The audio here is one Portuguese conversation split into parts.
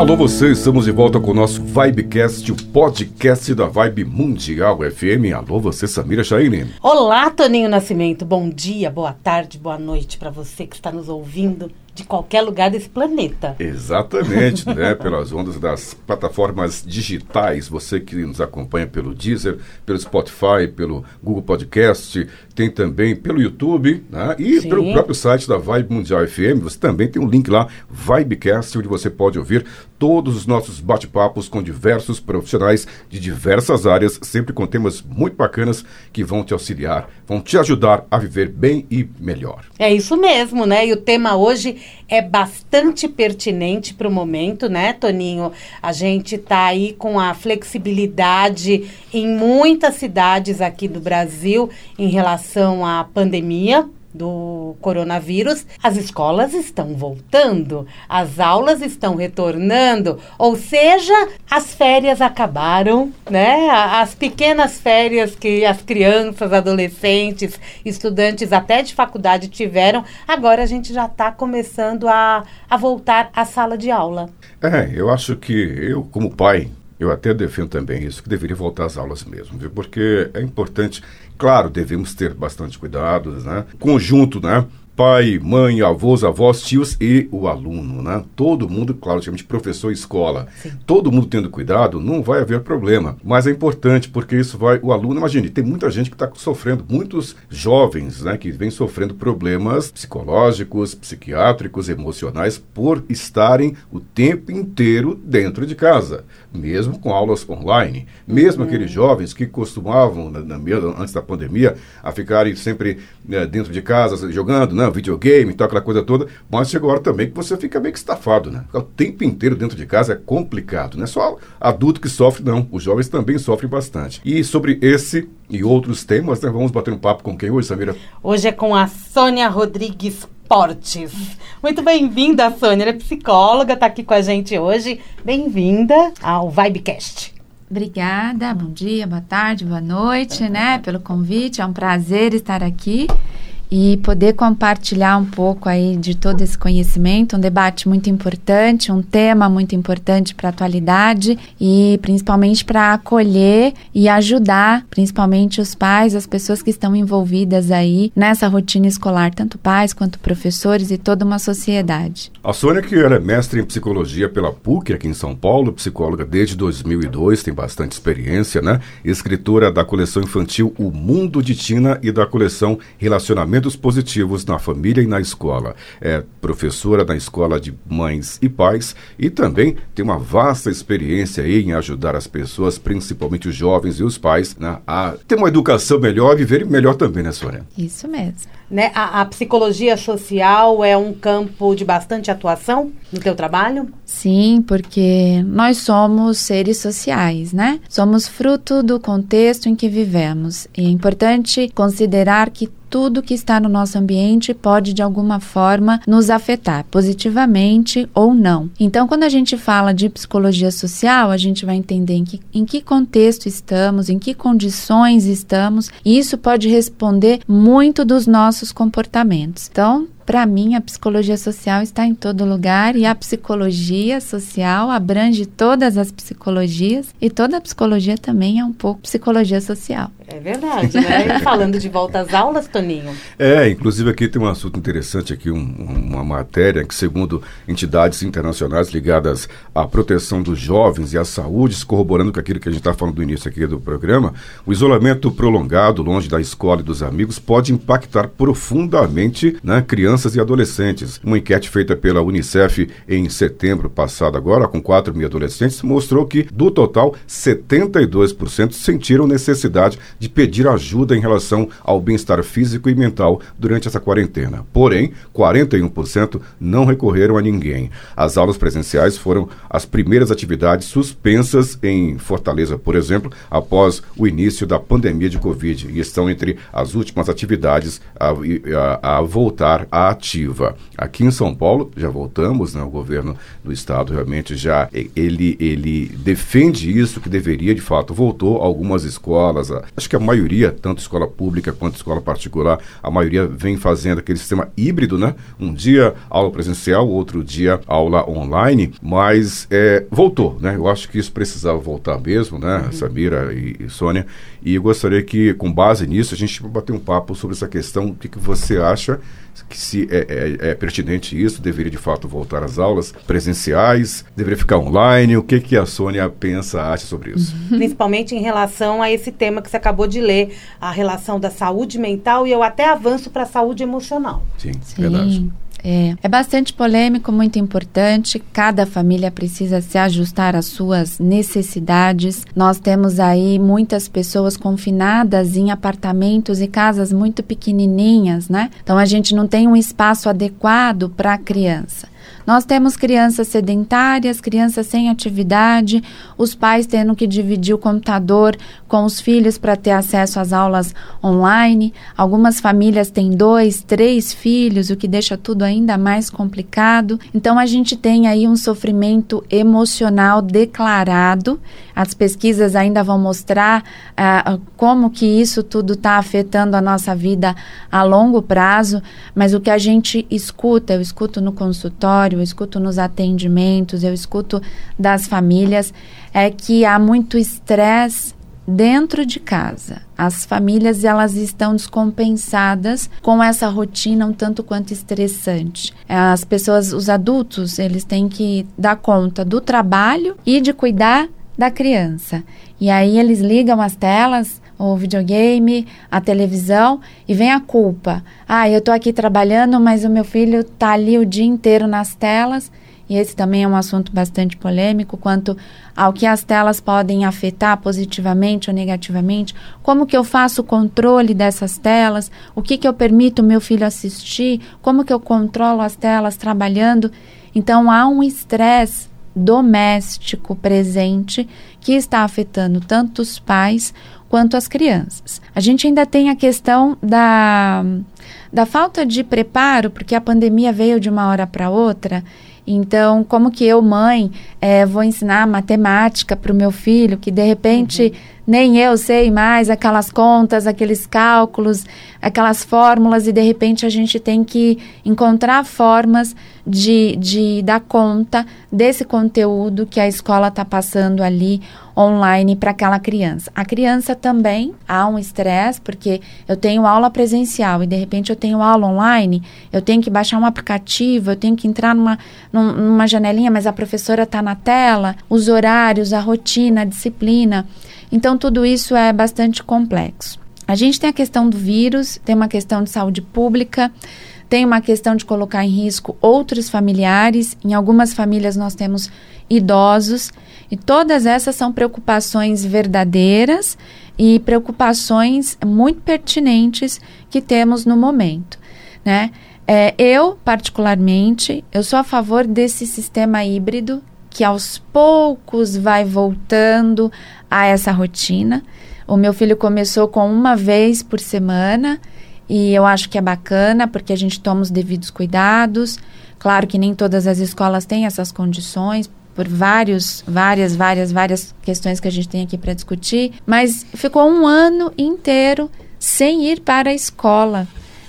Alô você, estamos de volta com o nosso Vibecast, o podcast da Vibe Mundial FM. Alô você, Samira Chaine. Olá, Toninho Nascimento. Bom dia, boa tarde, boa noite para você que está nos ouvindo de qualquer lugar desse planeta. Exatamente, né? Pelas ondas das plataformas digitais, você que nos acompanha pelo Deezer, pelo Spotify, pelo Google Podcast, tem também pelo YouTube, né? E Sim. pelo próprio site da Vibe Mundial FM, você também tem um link lá, Vibecast, onde você pode ouvir todos os nossos bate-papos com diversos profissionais de diversas áreas, sempre com temas muito bacanas que vão te auxiliar, vão te ajudar a viver bem e melhor. É isso mesmo, né? E o tema hoje é bastante pertinente para o momento, né, Toninho? A gente está aí com a flexibilidade em muitas cidades aqui do Brasil em relação à pandemia do coronavírus, as escolas estão voltando, as aulas estão retornando, ou seja, as férias acabaram, né? As pequenas férias que as crianças, adolescentes, estudantes até de faculdade tiveram, agora a gente já está começando a, a voltar à sala de aula. É, eu acho que eu, como pai, eu até defendo também isso, que deveria voltar às aulas mesmo, viu? porque é importante. Claro, devemos ter bastante cuidado, né? Conjunto, né? Pai, mãe, avós, avós, tios e o aluno, né? Todo mundo, claro, chama de professor escola. Sim. Todo mundo tendo cuidado, não vai haver problema. Mas é importante porque isso vai, o aluno, imagine, tem muita gente que está sofrendo, muitos jovens, né, que vêm sofrendo problemas psicológicos, psiquiátricos, emocionais por estarem o tempo inteiro dentro de casa, mesmo com aulas online. Mesmo uhum. aqueles jovens que costumavam, na, na, antes da pandemia, a ficarem sempre né, dentro de casa jogando, né? Videogame tal, aquela coisa toda, mas chega a hora também que você fica meio que estafado, né? Ficar o tempo inteiro dentro de casa é complicado, não é só adulto que sofre, não. Os jovens também sofrem bastante. E sobre esse e outros temas, né? Vamos bater um papo com quem hoje, Samira? Hoje é com a Sônia Rodrigues Portes. Muito bem-vinda, Sônia. Ela é psicóloga, está aqui com a gente hoje. Bem-vinda ao Vibecast. Obrigada, bom dia, boa tarde, boa noite, né, pelo convite. É um prazer estar aqui e poder compartilhar um pouco aí de todo esse conhecimento, um debate muito importante, um tema muito importante para a atualidade e principalmente para acolher e ajudar, principalmente os pais, as pessoas que estão envolvidas aí nessa rotina escolar, tanto pais quanto professores e toda uma sociedade. A Sônia, que era mestre em psicologia pela PUC aqui em São Paulo, psicóloga desde 2002, tem bastante experiência, né? Escritora da coleção infantil O Mundo de Tina e da coleção Relacionamento Comportamentos positivos na família e na escola. É professora na escola de mães e pais e também tem uma vasta experiência em ajudar as pessoas, principalmente os jovens e os pais, né, a ter uma educação melhor e viverem melhor também, né, Sônia? Isso mesmo. Né? A, a, psicologia social é um campo de bastante atuação no teu trabalho? Sim, porque nós somos seres sociais, né? Somos fruto do contexto em que vivemos. E é importante considerar que tudo que está no nosso ambiente pode de alguma forma nos afetar, positivamente ou não. Então, quando a gente fala de psicologia social, a gente vai entender em que, em que contexto estamos, em que condições estamos, e isso pode responder muito dos nossos comportamentos. Então, para mim, a psicologia social está em todo lugar e a psicologia social abrange todas as psicologias e toda a psicologia também é um pouco psicologia social. É verdade, né? E falando de volta às aulas, Toninho. É, inclusive aqui tem um assunto interessante aqui, um, uma matéria que segundo entidades internacionais ligadas à proteção dos jovens e à saúde, corroborando com aquilo que a gente está falando do início aqui do programa, o isolamento prolongado longe da escola e dos amigos pode impactar profundamente na criança crianças e adolescentes. Uma enquete feita pela Unicef em setembro passado, agora, com 4 mil adolescentes, mostrou que, do total, 72% sentiram necessidade de pedir ajuda em relação ao bem-estar físico e mental durante essa quarentena. Porém, 41% não recorreram a ninguém. As aulas presenciais foram as primeiras atividades suspensas em Fortaleza, por exemplo, após o início da pandemia de Covid e estão entre as últimas atividades a, a, a voltar à ativa. Aqui em São Paulo, já voltamos, né? o governo do estado realmente já ele, ele defende isso, que deveria de fato voltou. Algumas escolas, acho que a maioria, tanto escola pública quanto escola particular, a maioria vem fazendo aquele sistema híbrido, né? Um dia aula presencial, outro dia aula online, mas é, voltou, né? Eu acho que isso precisava voltar mesmo, né, uhum. Samira e, e Sônia. E eu gostaria que, com base nisso, a gente bater um papo sobre essa questão. O que, que você acha que se é, é, é, pertinente isso, deveria de fato voltar às aulas presenciais, deveria ficar online. O que, que a Sônia pensa, acha sobre isso? Principalmente em relação a esse tema que você acabou de ler, a relação da saúde mental e eu até avanço para a saúde emocional. Sim, Sim. verdade. É, é bastante polêmico, muito importante. Cada família precisa se ajustar às suas necessidades. Nós temos aí muitas pessoas confinadas em apartamentos e casas muito pequenininhas, né? Então a gente não tem um espaço adequado para a criança. Nós temos crianças sedentárias, crianças sem atividade, os pais tendo que dividir o computador com os filhos para ter acesso às aulas online. Algumas famílias têm dois, três filhos, o que deixa tudo ainda mais complicado. Então a gente tem aí um sofrimento emocional declarado. As pesquisas ainda vão mostrar uh, como que isso tudo está afetando a nossa vida a longo prazo, mas o que a gente escuta, eu escuto no consultório, eu escuto nos atendimentos, eu escuto das famílias, é que há muito estresse dentro de casa. As famílias elas estão descompensadas com essa rotina um tanto quanto estressante. As pessoas, os adultos, eles têm que dar conta do trabalho e de cuidar da criança. E aí eles ligam as telas, o videogame, a televisão e vem a culpa. Ah, eu estou aqui trabalhando, mas o meu filho está ali o dia inteiro nas telas. E esse também é um assunto bastante polêmico quanto ao que as telas podem afetar positivamente ou negativamente. Como que eu faço o controle dessas telas? O que que eu permito meu filho assistir? Como que eu controlo as telas trabalhando? Então há um estresse doméstico presente que está afetando tanto os pais quanto as crianças. A gente ainda tem a questão da, da falta de preparo, porque a pandemia veio de uma hora para outra. Então, como que eu, mãe, é, vou ensinar matemática para o meu filho, que de repente uhum. nem eu sei mais aquelas contas, aqueles cálculos, aquelas fórmulas, e de repente a gente tem que encontrar formas de, de dar conta desse conteúdo que a escola está passando ali online para aquela criança. A criança também há um estresse, porque eu tenho aula presencial e de repente eu tenho aula online, eu tenho que baixar um aplicativo, eu tenho que entrar numa, numa janelinha, mas a professora está na tela, os horários, a rotina, a disciplina. Então, tudo isso é bastante complexo. A gente tem a questão do vírus, tem uma questão de saúde pública, tem uma questão de colocar em risco outros familiares. Em algumas famílias nós temos idosos e todas essas são preocupações verdadeiras e preocupações muito pertinentes que temos no momento, né? É, eu, particularmente, eu sou a favor desse sistema híbrido que aos poucos vai voltando a essa rotina. O meu filho começou com uma vez por semana e eu acho que é bacana porque a gente toma os devidos cuidados. Claro que nem todas as escolas têm essas condições por vários, várias, várias, várias questões que a gente tem aqui para discutir, mas ficou um ano inteiro sem ir para a escola.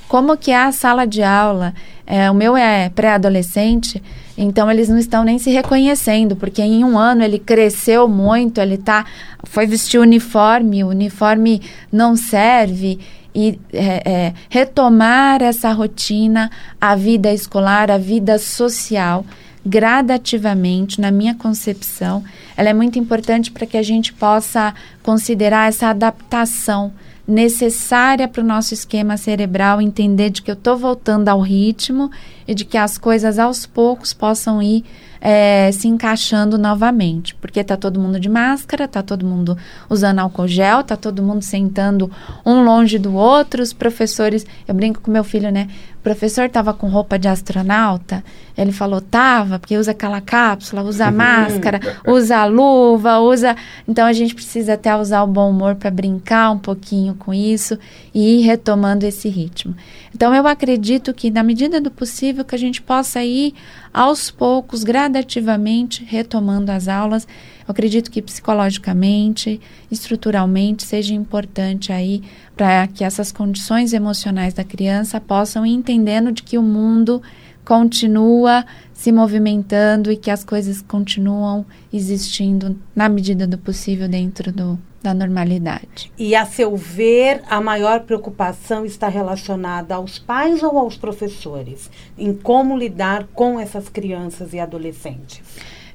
Como que é a sala de aula? É, o meu é pré-adolescente, então eles não estão nem se reconhecendo, porque em um ano ele cresceu muito, ele tá, foi vestir uniforme, o uniforme não serve e é, é, retomar essa rotina, a vida escolar, a vida social, gradativamente, na minha concepção, ela é muito importante para que a gente possa considerar essa adaptação necessária para o nosso esquema cerebral, entender de que eu estou voltando ao ritmo e de que as coisas aos poucos possam ir é, se encaixando novamente, porque está todo mundo de máscara, está todo mundo usando álcool gel, está todo mundo sentando um longe do outro, os professores, eu brinco com meu filho, né? O professor estava com roupa de astronauta, ele falou, tava, porque usa aquela cápsula, usa máscara, usa luva, usa. Então a gente precisa até usar o bom humor para brincar um pouquinho com isso e ir retomando esse ritmo. Então eu acredito que, na medida do possível, que a gente possa ir aos poucos, gradativamente, retomando as aulas. Eu acredito que psicologicamente, estruturalmente, seja importante aí para que essas condições emocionais da criança possam ir entendendo de que o mundo continua se movimentando e que as coisas continuam existindo na medida do possível dentro do, da normalidade. E a seu ver, a maior preocupação está relacionada aos pais ou aos professores em como lidar com essas crianças e adolescentes?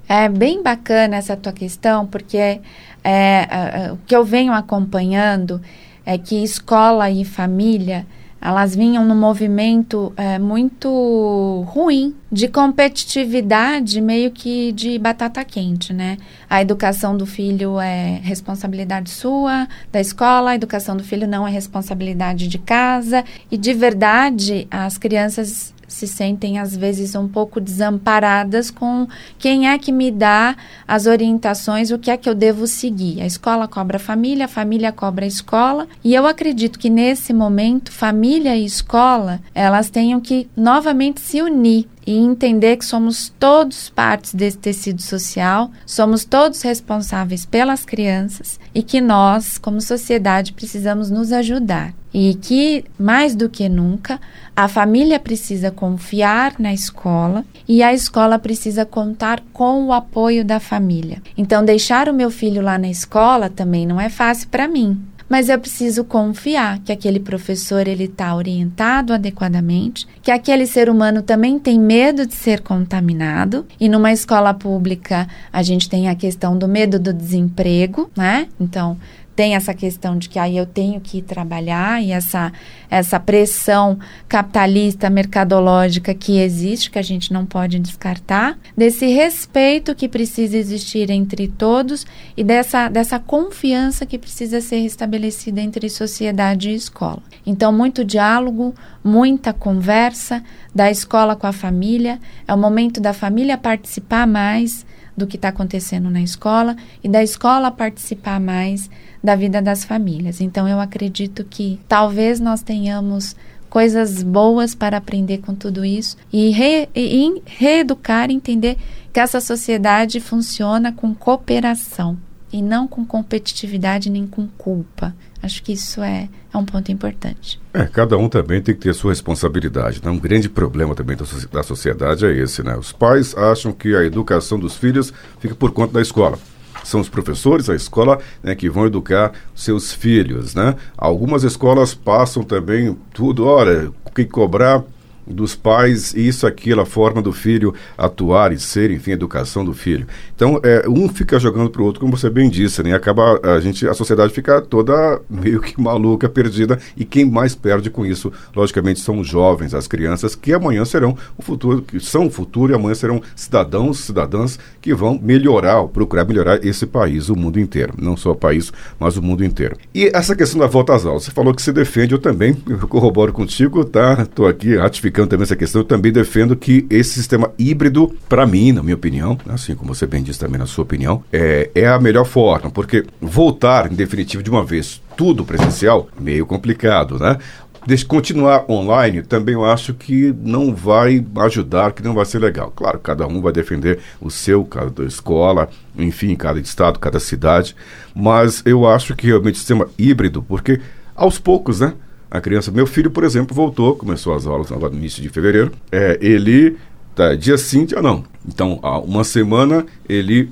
É bem bacana essa tua questão, porque é, é, o que eu venho acompanhando é que escola e família elas vinham num movimento é, muito ruim de competitividade, meio que de batata quente, né? A educação do filho é responsabilidade sua, da escola, a educação do filho não é responsabilidade de casa. E de verdade, as crianças se sentem às vezes um pouco desamparadas com quem é que me dá as orientações, o que é que eu devo seguir. A escola cobra a família, a família cobra a escola, e eu acredito que nesse momento família e escola, elas tenham que novamente se unir e entender que somos todos partes desse tecido social, somos todos responsáveis pelas crianças e que nós, como sociedade, precisamos nos ajudar. E que, mais do que nunca, a família precisa confiar na escola e a escola precisa contar com o apoio da família. Então, deixar o meu filho lá na escola também não é fácil para mim mas eu preciso confiar que aquele professor ele está orientado adequadamente, que aquele ser humano também tem medo de ser contaminado e numa escola pública a gente tem a questão do medo do desemprego, né? Então tem essa questão de que aí eu tenho que ir trabalhar e essa, essa pressão capitalista, mercadológica que existe, que a gente não pode descartar, desse respeito que precisa existir entre todos e dessa, dessa confiança que precisa ser restabelecida entre sociedade e escola. Então, muito diálogo, muita conversa da escola com a família, é o momento da família participar mais do que está acontecendo na escola e da escola participar mais da vida das famílias. Então, eu acredito que talvez nós tenhamos coisas boas para aprender com tudo isso e, re, e reeducar, entender que essa sociedade funciona com cooperação e não com competitividade nem com culpa. Acho que isso é, é um ponto importante. É, cada um também tem que ter sua responsabilidade. Né? Um grande problema também da, da sociedade é esse, né? Os pais acham que a educação dos filhos fica por conta da escola são os professores, a escola, né, que vão educar seus filhos, né? Algumas escolas passam também tudo, olha, o que cobrar dos pais, isso, aquilo, a forma do filho atuar e ser, enfim, a educação do filho. Então, é, um fica jogando para o outro, como você bem disse, né? Acaba a gente, a sociedade fica toda meio que maluca, perdida, e quem mais perde com isso, logicamente, são os jovens, as crianças, que amanhã serão o futuro, que são o futuro e amanhã serão cidadãos, cidadãs que vão melhorar, procurar melhorar esse país, o mundo inteiro, não só o país, mas o mundo inteiro. E essa questão da volta às aulas, você falou que se defende, eu também eu corroboro contigo, tá? Estou aqui ratificando explicando também essa questão, eu também defendo que esse sistema híbrido, para mim, na minha opinião, assim como você bem disse também na sua opinião, é, é a melhor forma, porque voltar, em definitivo, de uma vez, tudo presencial, meio complicado, né? de continuar online, também eu acho que não vai ajudar, que não vai ser legal. Claro, cada um vai defender o seu, cada escola, enfim, cada estado, cada cidade, mas eu acho que realmente o sistema híbrido, porque aos poucos, né? A criança. Meu filho, por exemplo, voltou, começou as aulas agora no início de fevereiro. É, ele, tá, dia sim, dia não. Então, uma semana ele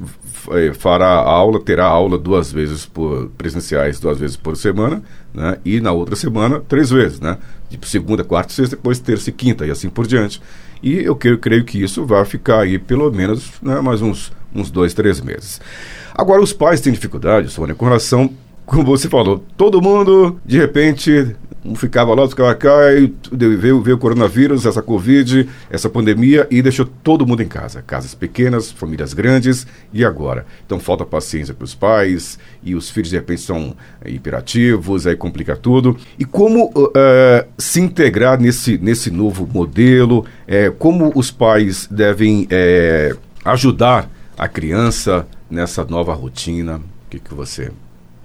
é, fará aula, terá aula duas vezes por presenciais, duas vezes por semana, né? E na outra semana, três vezes, né? Tipo, segunda, quarta, sexta, depois terça e quinta, e assim por diante. E eu creio, creio que isso vai ficar aí pelo menos né, mais uns, uns dois, três meses. Agora, os pais têm dificuldade, Sônia, com relação como você falou, todo mundo, de repente, Um ficava lá, ficava cá, e veio, veio o coronavírus, essa Covid, essa pandemia, e deixou todo mundo em casa. Casas pequenas, famílias grandes, e agora? Então falta paciência para os pais, e os filhos de repente são é, hiperativos, aí complica tudo. E como uh, se integrar nesse, nesse novo modelo? É, como os pais devem ajudar a criança nessa nova rotina? O que, que você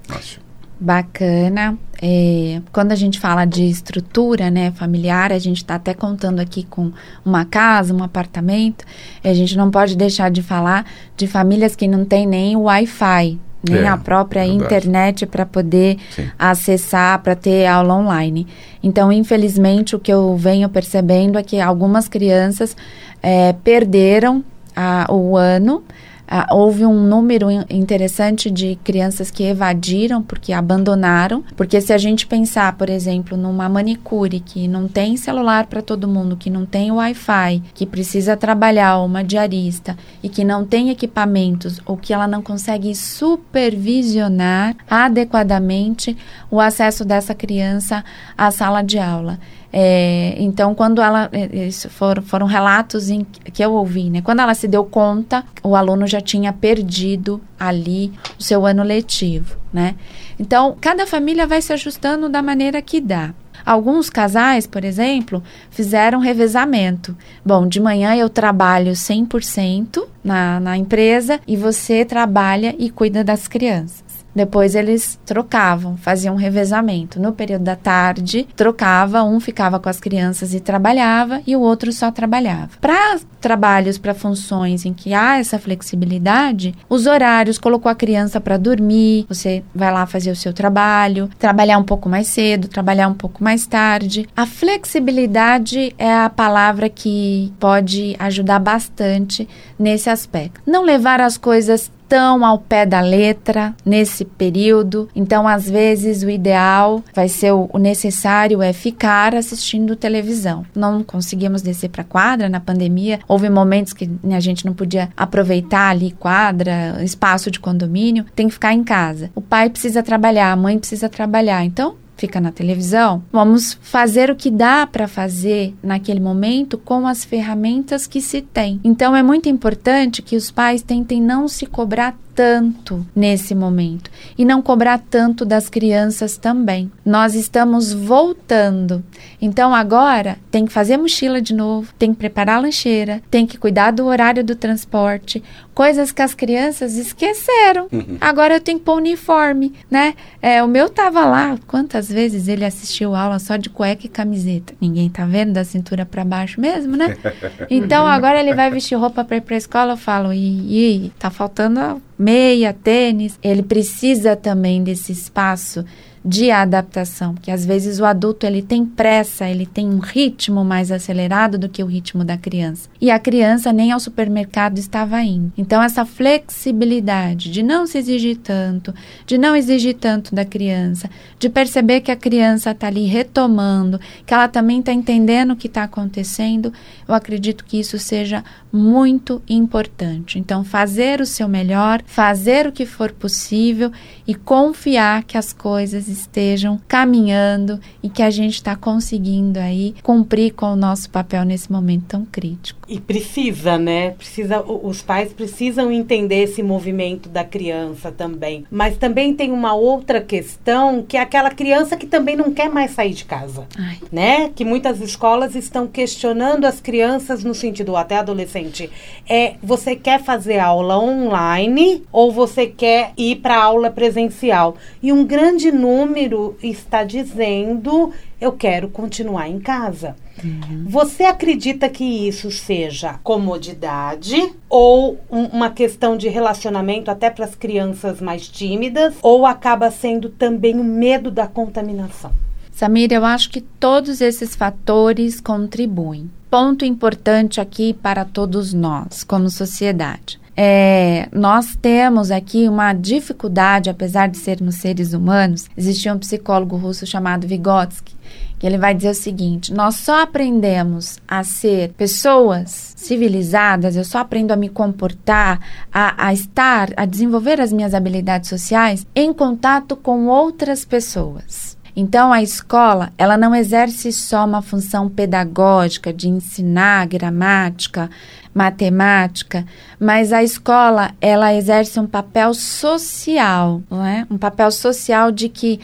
acha? Bacana. É, quando a gente fala de estrutura né, familiar, a gente está até contando aqui com uma casa, um apartamento. A gente não pode deixar de falar de famílias que não têm nem Wi-Fi, nem é, a própria internet para poder Sim. acessar, para ter aula online. Então, infelizmente, o que eu venho percebendo é que algumas crianças é, perderam a, o ano ah, houve um número interessante de crianças que evadiram porque abandonaram. Porque se a gente pensar, por exemplo, numa manicure que não tem celular para todo mundo, que não tem Wi-Fi, que precisa trabalhar uma diarista e que não tem equipamentos ou que ela não consegue supervisionar adequadamente o acesso dessa criança à sala de aula. É, então, quando ela. É, isso foram, foram relatos em, que eu ouvi, né? Quando ela se deu conta, o aluno já tinha perdido ali o seu ano letivo, né? Então, cada família vai se ajustando da maneira que dá. Alguns casais, por exemplo, fizeram revezamento. Bom, de manhã eu trabalho 100% na, na empresa e você trabalha e cuida das crianças. Depois eles trocavam, faziam um revezamento. No período da tarde, trocava, um ficava com as crianças e trabalhava e o outro só trabalhava. Para trabalhos, para funções em que há essa flexibilidade, os horários colocou a criança para dormir, você vai lá fazer o seu trabalho, trabalhar um pouco mais cedo, trabalhar um pouco mais tarde. A flexibilidade é a palavra que pode ajudar bastante nesse aspecto. Não levar as coisas tão ao pé da letra nesse período. Então, às vezes, o ideal vai ser o, necessário é ficar assistindo televisão. Não conseguimos descer para quadra na pandemia. Houve momentos que né, a gente não podia aproveitar ali quadra, espaço de condomínio. Tem que ficar em casa. O pai precisa trabalhar, a mãe precisa trabalhar. Então, fica na televisão, vamos fazer o que dá para fazer naquele momento com as ferramentas que se tem. Então é muito importante que os pais tentem não se cobrar tanto nesse momento e não cobrar tanto das crianças também. Nós estamos voltando. Então agora tem que fazer mochila de novo, tem que preparar a lancheira, tem que cuidar do horário do transporte, coisas que as crianças esqueceram. Uhum. Agora eu tenho que pôr uniforme, né? É, o meu tava lá, quantas vezes ele assistiu aula só de cueca e camiseta? Ninguém tá vendo da cintura para baixo mesmo, né? Então agora ele vai vestir roupa para ir para escola, eu falo, e, e tá faltando meia, tênis, ele precisa também desse espaço de adaptação, porque às vezes o adulto ele tem pressa, ele tem um ritmo mais acelerado do que o ritmo da criança. E a criança nem ao supermercado estava indo. Então essa flexibilidade de não se exigir tanto, de não exigir tanto da criança, de perceber que a criança está ali retomando, que ela também está entendendo o que está acontecendo, eu acredito que isso seja muito importante. Então fazer o seu melhor, fazer o que for possível e confiar que as coisas estejam caminhando e que a gente está conseguindo aí cumprir com o nosso papel nesse momento tão crítico. E precisa, né? Precisa, os pais precisam entender esse movimento da criança também. Mas também tem uma outra questão que é aquela criança que também não quer mais sair de casa, Ai. né? Que muitas escolas estão questionando as crianças no sentido até adolescente. É, você quer fazer aula online ou você quer ir para aula presencial? E um grande número está dizendo eu quero continuar em casa. Uhum. Você acredita que isso seja comodidade ou um, uma questão de relacionamento até para as crianças mais tímidas ou acaba sendo também o medo da contaminação? Samir, eu acho que todos esses fatores contribuem. Ponto importante aqui para todos nós, como sociedade. É, nós temos aqui uma dificuldade, apesar de sermos seres humanos. Existia um psicólogo russo chamado Vygotsky, que ele vai dizer o seguinte: nós só aprendemos a ser pessoas civilizadas, eu só aprendo a me comportar, a, a estar, a desenvolver as minhas habilidades sociais em contato com outras pessoas. Então, a escola, ela não exerce só uma função pedagógica de ensinar gramática, matemática, mas a escola, ela exerce um papel social, não é? Um papel social de que,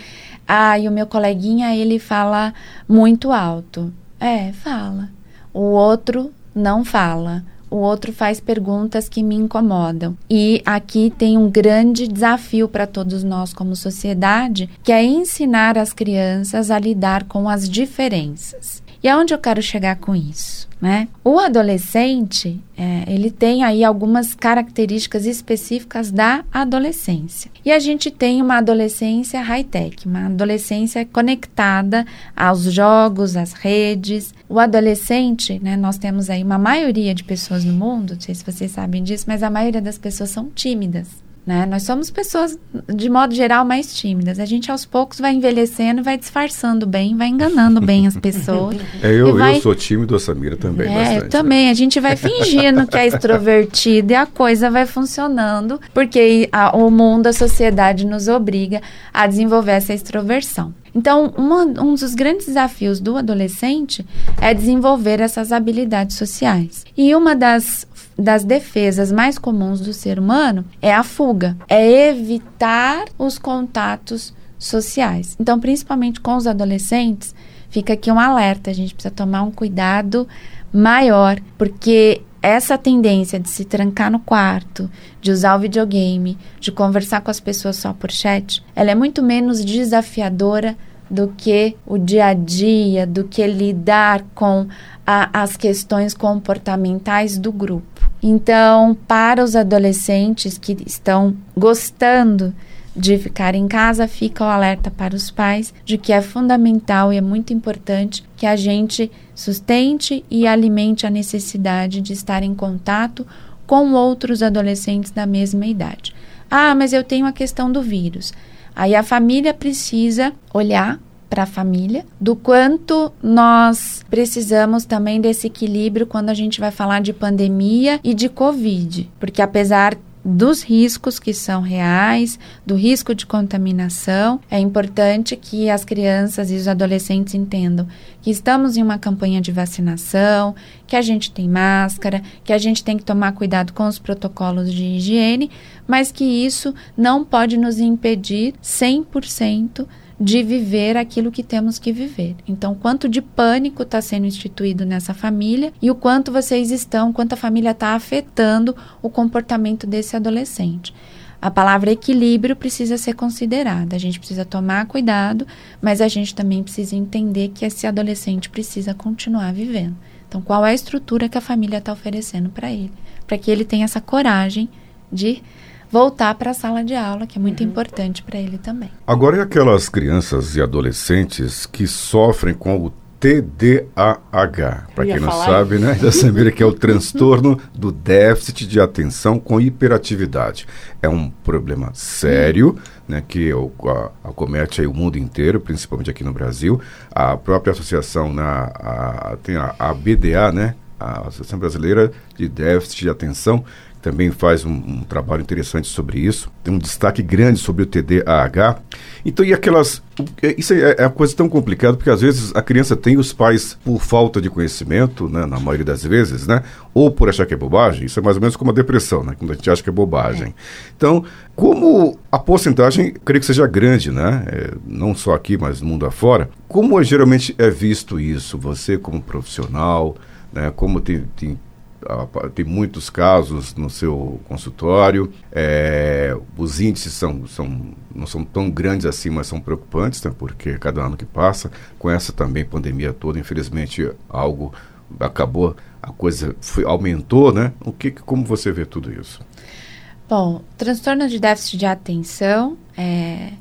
ah, e o meu coleguinha, ele fala muito alto. É, fala. O outro não fala o outro faz perguntas que me incomodam. E aqui tem um grande desafio para todos nós como sociedade, que é ensinar as crianças a lidar com as diferenças. E aonde eu quero chegar com isso? Né? O adolescente, é, ele tem aí algumas características específicas da adolescência. E a gente tem uma adolescência high-tech, uma adolescência conectada aos jogos, às redes. O adolescente, né, nós temos aí uma maioria de pessoas no mundo, não sei se vocês sabem disso, mas a maioria das pessoas são tímidas. Né? Nós somos pessoas, de modo geral, mais tímidas. A gente, aos poucos, vai envelhecendo, vai disfarçando bem, vai enganando bem as pessoas. É, eu, vai... eu sou tímido, a Samira também. É, bastante, eu também. Né? A gente vai fingindo que é extrovertido e a coisa vai funcionando, porque a, o mundo, a sociedade nos obriga a desenvolver essa extroversão. Então, uma, um dos grandes desafios do adolescente é desenvolver essas habilidades sociais. E uma das das defesas mais comuns do ser humano é a fuga, é evitar os contatos sociais. Então, principalmente com os adolescentes, fica aqui um alerta, a gente precisa tomar um cuidado maior, porque essa tendência de se trancar no quarto, de usar o videogame, de conversar com as pessoas só por chat, ela é muito menos desafiadora do que o dia a dia, do que lidar com a, as questões comportamentais do grupo. Então, para os adolescentes que estão gostando de ficar em casa, fica o alerta para os pais de que é fundamental e é muito importante que a gente sustente e alimente a necessidade de estar em contato com outros adolescentes da mesma idade. Ah, mas eu tenho a questão do vírus. Aí a família precisa olhar para a família, do quanto nós precisamos também desse equilíbrio quando a gente vai falar de pandemia e de Covid, porque apesar dos riscos que são reais, do risco de contaminação. É importante que as crianças e os adolescentes entendam que estamos em uma campanha de vacinação, que a gente tem máscara, que a gente tem que tomar cuidado com os protocolos de higiene, mas que isso não pode nos impedir 100% de viver aquilo que temos que viver. Então, quanto de pânico está sendo instituído nessa família e o quanto vocês estão, quanto a família está afetando o comportamento desse adolescente. A palavra equilíbrio precisa ser considerada. A gente precisa tomar cuidado, mas a gente também precisa entender que esse adolescente precisa continuar vivendo. Então, qual é a estrutura que a família está oferecendo para ele? Para que ele tenha essa coragem de voltar para a sala de aula, que é muito uhum. importante para ele também. Agora, e aquelas crianças e adolescentes que sofrem com o TDAH, para quem não sabe, né, da Samira, que é o transtorno do déficit de atenção com hiperatividade. É um problema sério, né, que acomete aí o mundo inteiro, principalmente aqui no Brasil. A própria associação, na, a, tem a, a BDA, né, a Associação Brasileira de Déficit de Atenção, também faz um, um, trabalho interessante sobre isso. Tem um destaque grande sobre o TDAH. Então, e aquelas. É, isso é, é uma coisa tão complicada, porque às vezes a criança tem os pais por falta de conhecimento, né, na maioria das vezes, né? Ou por achar que é bobagem. Isso é mais ou menos como a depressão, né? Quando a gente acha que é bobagem. É. Então, como a porcentagem, creio que seja grande, né? É, não só aqui, mas no mundo afora. Como geralmente é visto isso? Você, como profissional, né? Como tem, tem tem muitos casos no seu consultório. É, os índices são, são, não são tão grandes assim, mas são preocupantes, né, porque cada ano que passa, com essa também pandemia toda, infelizmente algo acabou, a coisa foi, aumentou, né? O que, como você vê tudo isso? Bom, transtorno de déficit de atenção é,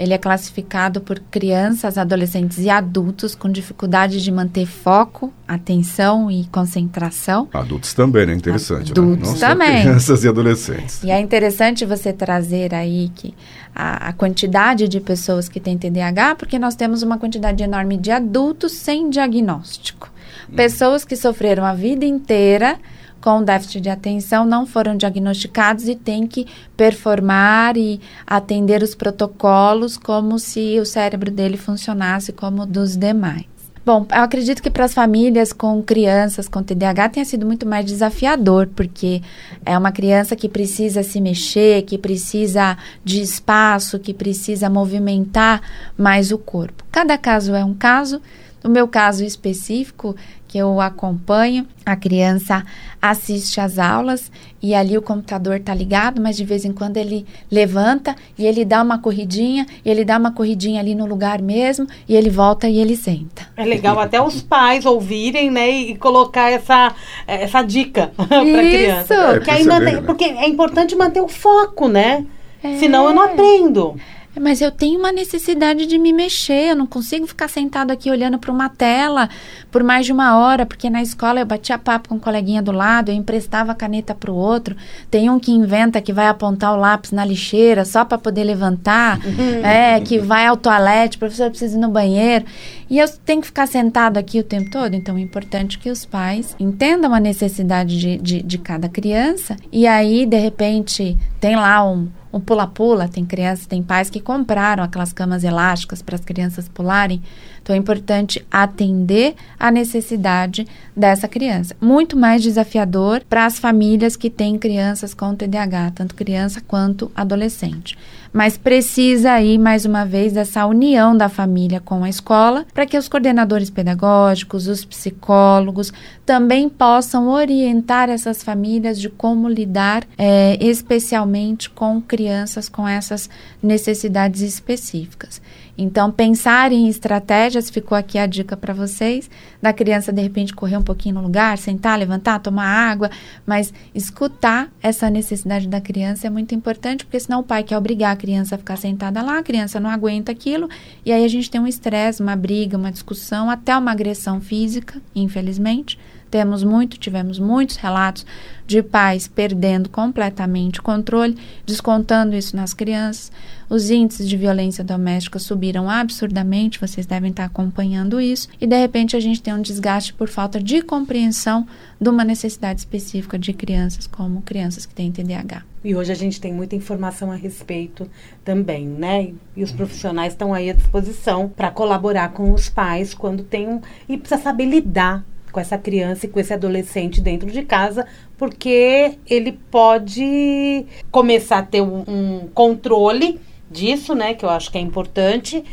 ele é classificado por crianças, adolescentes e adultos com dificuldade de manter foco, atenção e concentração. Adultos também, né? Interessante. Né? Adultos né? também. crianças e adolescentes. E é interessante você trazer aí que a, a, quantidade de pessoas que têm TDAH, porque nós temos uma quantidade enorme de adultos sem diagnóstico. Hum. Pessoas que sofreram a vida inteira com déficit de atenção não foram diagnosticados e têm que performar e atender os protocolos como se o cérebro dele funcionasse como dos demais. Bom, eu acredito que para as famílias com crianças com TDAH tenha sido muito mais desafiador, porque é uma criança que precisa se mexer, que precisa de espaço, que precisa movimentar mais o corpo. Cada caso é um caso. No meu caso específico, que eu acompanho, a criança assiste às aulas e ali o computador está ligado, mas de vez em quando ele levanta e ele dá uma corridinha, e ele dá uma corridinha ali no lugar mesmo, e ele volta e ele senta. É legal até os pais ouvirem, né, e colocar essa, essa dica para a criança. É, porque, né? porque é importante manter o foco, né? É. Senão eu não aprendo. Mas eu tenho uma necessidade de me mexer, eu não consigo ficar sentado aqui olhando para uma tela por mais de uma hora, porque na escola eu batia papo com um coleguinha do lado, eu emprestava a caneta para o outro. Tem um que inventa que vai apontar o lápis na lixeira só para poder levantar, uhum. é, que vai ao toalete, professor precisa ir no banheiro. E eu tenho que ficar sentado aqui o tempo todo. Então é importante que os pais entendam a necessidade de, de, de cada criança. E aí, de repente, tem lá um um pula-pula, tem crianças, tem pais que compraram aquelas camas elásticas para as crianças pularem. Então é importante atender a necessidade dessa criança. Muito mais desafiador para as famílias que têm crianças com TDAH, tanto criança quanto adolescente. Mas precisa aí, mais uma vez, dessa união da família com a escola, para que os coordenadores pedagógicos, os psicólogos, também possam orientar essas famílias de como lidar, é, especialmente com crianças com essas necessidades específicas. Então, pensar em estratégias, ficou aqui a dica para vocês, da criança de repente correr um pouquinho no lugar, sentar, levantar, tomar água, mas escutar essa necessidade da criança é muito importante, porque senão o pai quer obrigar a criança a ficar sentada lá, a criança não aguenta aquilo, e aí a gente tem um estresse, uma briga, uma discussão, até uma agressão física, infelizmente. Temos muito, tivemos muitos relatos de pais perdendo completamente o controle, descontando isso nas crianças. Os índices de violência doméstica subiram absurdamente, vocês devem estar acompanhando isso, e de repente a gente tem um desgaste por falta de compreensão de uma necessidade específica de crianças, como crianças que têm TDAH. E hoje a gente tem muita informação a respeito também, né? E os profissionais estão aí à disposição para colaborar com os pais quando tem um. E precisa saber lidar com essa criança e com esse adolescente dentro de casa, porque ele pode começar a ter um, um controle disso, né, que eu acho que é importante,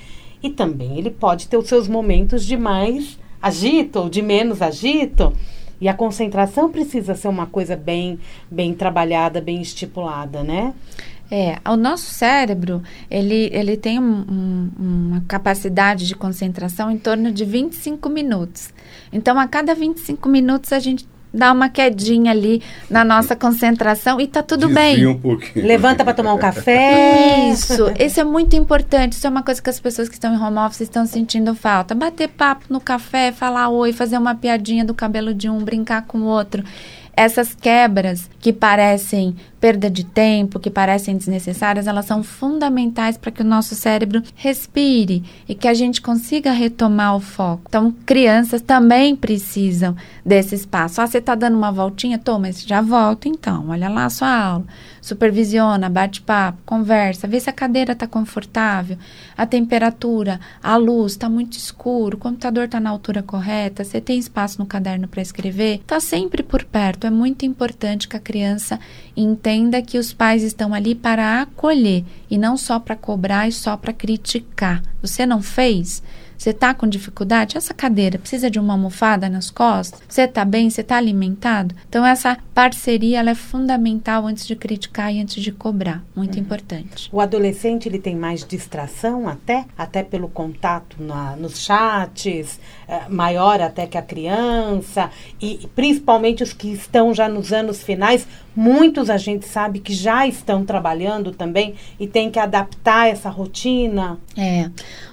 e também ele pode ter os seus momentos de mais agito ou de menos agito. E a concentração precisa ser uma coisa bem, bem trabalhada, bem estipulada, né? É, o nosso cérebro, ele, ele tem um, um, uma capacidade de concentração em torno de 25 minutos. Então, a cada 25 minutos, a gente dá uma quedinha ali na nossa concentração e tá tudo Desvia bem. Um pouquinho. Levanta para tomar um café. Isso, isso é muito importante. Isso é uma coisa que as pessoas que estão em home office estão sentindo falta. Bater papo no café, falar oi, fazer uma piadinha do cabelo de um, brincar com o outro essas quebras que parecem perda de tempo, que parecem desnecessárias, elas são fundamentais para que o nosso cérebro respire e que a gente consiga retomar o foco. Então, crianças também precisam desse espaço. Ah, você está dando uma voltinha? Toma, mas já volta então. Olha lá a sua aula supervisiona, bate papo, conversa, vê se a cadeira está confortável, a temperatura, a luz está muito escuro, o computador está na altura correta, você tem espaço no caderno para escrever, está sempre por perto. É muito importante que a criança entenda que os pais estão ali para acolher e não só para cobrar e só para criticar. Você não fez? Você está com dificuldade? Essa cadeira precisa de uma almofada nas costas? Você está bem? Você está alimentado? Então, essa parceria ela é fundamental antes de criticar e antes de cobrar. Muito uhum. importante. O adolescente ele tem mais distração até? Até pelo contato na, nos chats, é, maior até que a criança. E principalmente os que estão já nos anos finais, muitos a gente sabe que já estão trabalhando também e tem que adaptar essa rotina. É.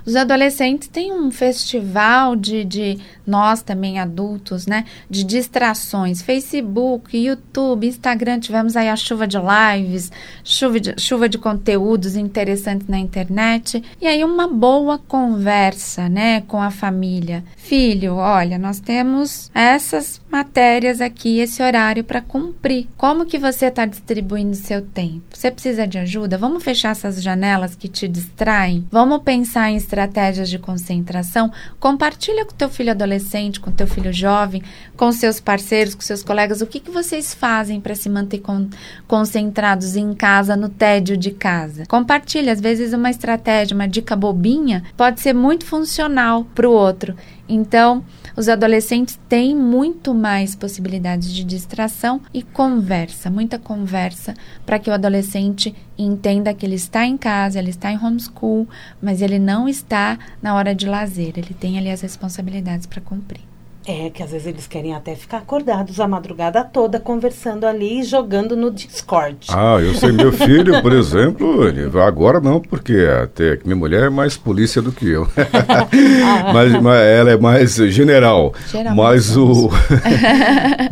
Os adolescentes têm um festival de, de nós também adultos, né? De distrações. Facebook, YouTube, Instagram, tivemos aí a chuva de lives, chuva de, chuva de conteúdos interessantes na internet. E aí uma boa conversa, né? Com a família. Filho, olha, nós temos essas matérias aqui, esse horário para cumprir. Como que você está distribuindo seu tempo? Você precisa de ajuda? Vamos fechar essas janelas que te distraem? Vamos pensar em estratégias de concentração? Compartilha com teu filho adolescente, com teu filho jovem, com seus parceiros, com seus colegas, o que, que vocês fazem para se manter con concentrados em casa, no tédio de casa? Compartilha, às vezes uma estratégia, uma dica bobinha pode ser muito funcional para o outro. Então, os adolescentes têm muito mais possibilidades de distração e conversa, muita conversa, para que o adolescente entenda que ele está em casa, ele está em homeschool, mas ele não está na hora de lazer, ele tem ali as responsabilidades para cumprir. É, que às vezes eles querem até ficar acordados a madrugada toda, conversando ali e jogando no Discord. Ah, eu sei, meu filho, por exemplo, ele, agora não, porque até que minha mulher é mais polícia do que eu. mas, mas, ela é mais general. Mas o.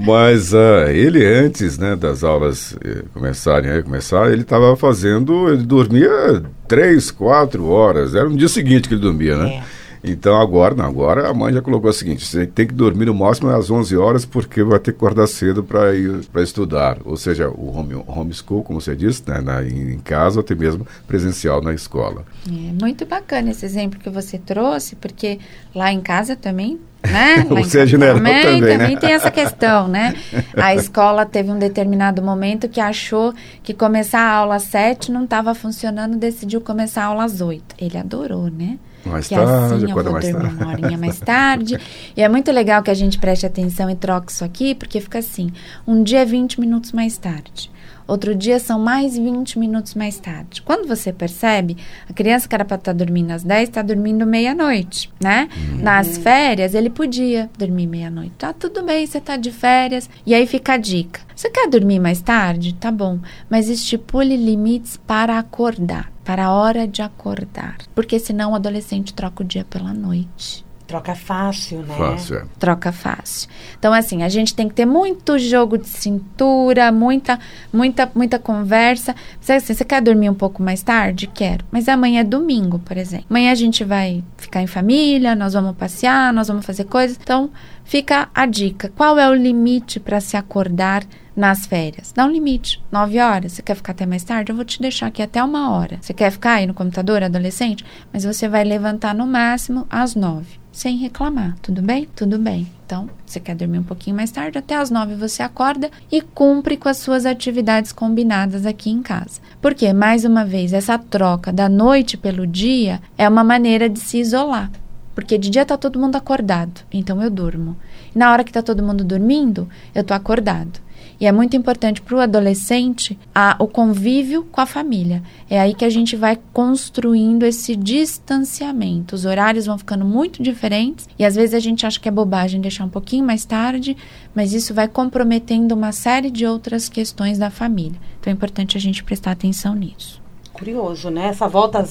mas uh, ele antes, né, das aulas eh, começarem a começar, ele estava fazendo. Ele dormia três, quatro horas. Era no dia seguinte que ele dormia, né? É. Então agora, não, agora a mãe já colocou o seguinte: você tem que dormir no máximo às 11 horas porque vai ter que acordar cedo para ir para estudar. Ou seja, o home, homeschool, como você disse, né, na, em casa, até mesmo presencial na escola. É muito bacana esse exemplo que você trouxe, porque lá em casa também né? Você é general também, também, né? também tem essa questão, né? A escola teve um determinado momento que achou que começar a aula às sete não estava funcionando, decidiu começar a aula às oito. Ele adorou, né? Mais que tarde, assim eu vou mais dormir tarde. uma horinha mais tarde. e é muito legal que a gente preste atenção e troque isso aqui, porque fica assim, um dia é 20 minutos mais tarde. Outro dia são mais 20 minutos mais tarde. Quando você percebe, a criança que era para estar tá dormindo às 10 está dormindo meia-noite, né? Uhum. Nas férias, ele podia dormir meia-noite. Tá tudo bem, você tá de férias. E aí fica a dica. Você quer dormir mais tarde? Tá bom. Mas estipule limites para acordar, para a hora de acordar. Porque senão o adolescente troca o dia pela noite. Troca fácil, né? Fácil, é. Troca fácil. Então, assim, a gente tem que ter muito jogo de cintura, muita, muita, muita conversa. Você, assim, você quer dormir um pouco mais tarde? Quero. Mas amanhã é domingo, por exemplo. Amanhã a gente vai ficar em família, nós vamos passear, nós vamos fazer coisas. Então, fica a dica. Qual é o limite para se acordar nas férias. Dá um limite. Nove horas. Você quer ficar até mais tarde? Eu vou te deixar aqui até uma hora. Você quer ficar aí no computador, adolescente? Mas você vai levantar no máximo às nove sem reclamar. Tudo bem? Tudo bem. Então, você quer dormir um pouquinho mais tarde, até às nove você acorda e cumpre com as suas atividades combinadas aqui em casa. Porque, mais uma vez, essa troca da noite pelo dia é uma maneira de se isolar. Porque de dia tá todo mundo acordado, então eu durmo. E na hora que tá todo mundo dormindo, eu tô acordado. E é muito importante para o adolescente a, o convívio com a família. É aí que a gente vai construindo esse distanciamento. Os horários vão ficando muito diferentes e às vezes a gente acha que é bobagem deixar um pouquinho mais tarde, mas isso vai comprometendo uma série de outras questões da família. Então é importante a gente prestar atenção nisso curioso, né? Essa volta,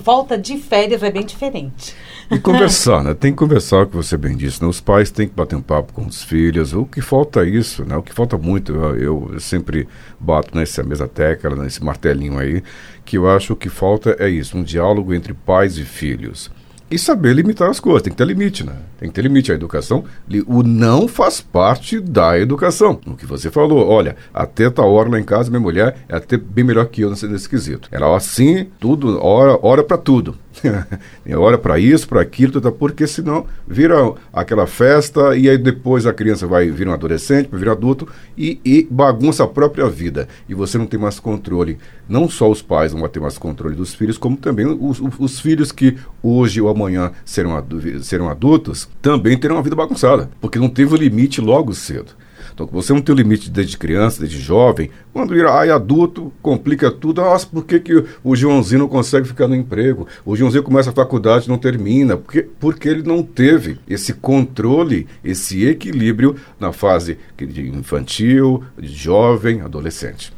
volta de férias é bem diferente. E conversar, né? Tem que conversar, que você bem disse, né? Os pais têm que bater um papo com os filhos. O que falta é isso, né? O que falta muito, eu, eu sempre bato nessa mesma tecla, nesse martelinho aí, que eu acho que falta é isso, um diálogo entre pais e filhos e saber limitar as coisas. Tem que ter limite, né? Tem que ter limite. A educação, o não faz parte da educação. O que você falou, olha, até tal hora lá em casa, minha mulher é até bem melhor que eu nesse, nesse quesito. Ela, assim, tudo, hora, hora para tudo. hora para isso, para aquilo, tá, porque senão vira aquela festa e aí depois a criança vai vir um adolescente, vai vir adulto e, e bagunça a própria vida. E você não tem mais controle. Não só os pais não vão ter mais controle dos filhos, como também os, os filhos que hoje ou amanhã serão, serão adultos também terão uma vida bagunçada, porque não teve o limite logo cedo. Então, você não tem limite desde criança, desde jovem, quando ir aí adulto, complica tudo. Nossa, por que, que o Joãozinho não consegue ficar no emprego? O Joãozinho começa a faculdade e não termina. Porque, porque ele não teve esse controle, esse equilíbrio na fase infantil, jovem, adolescente.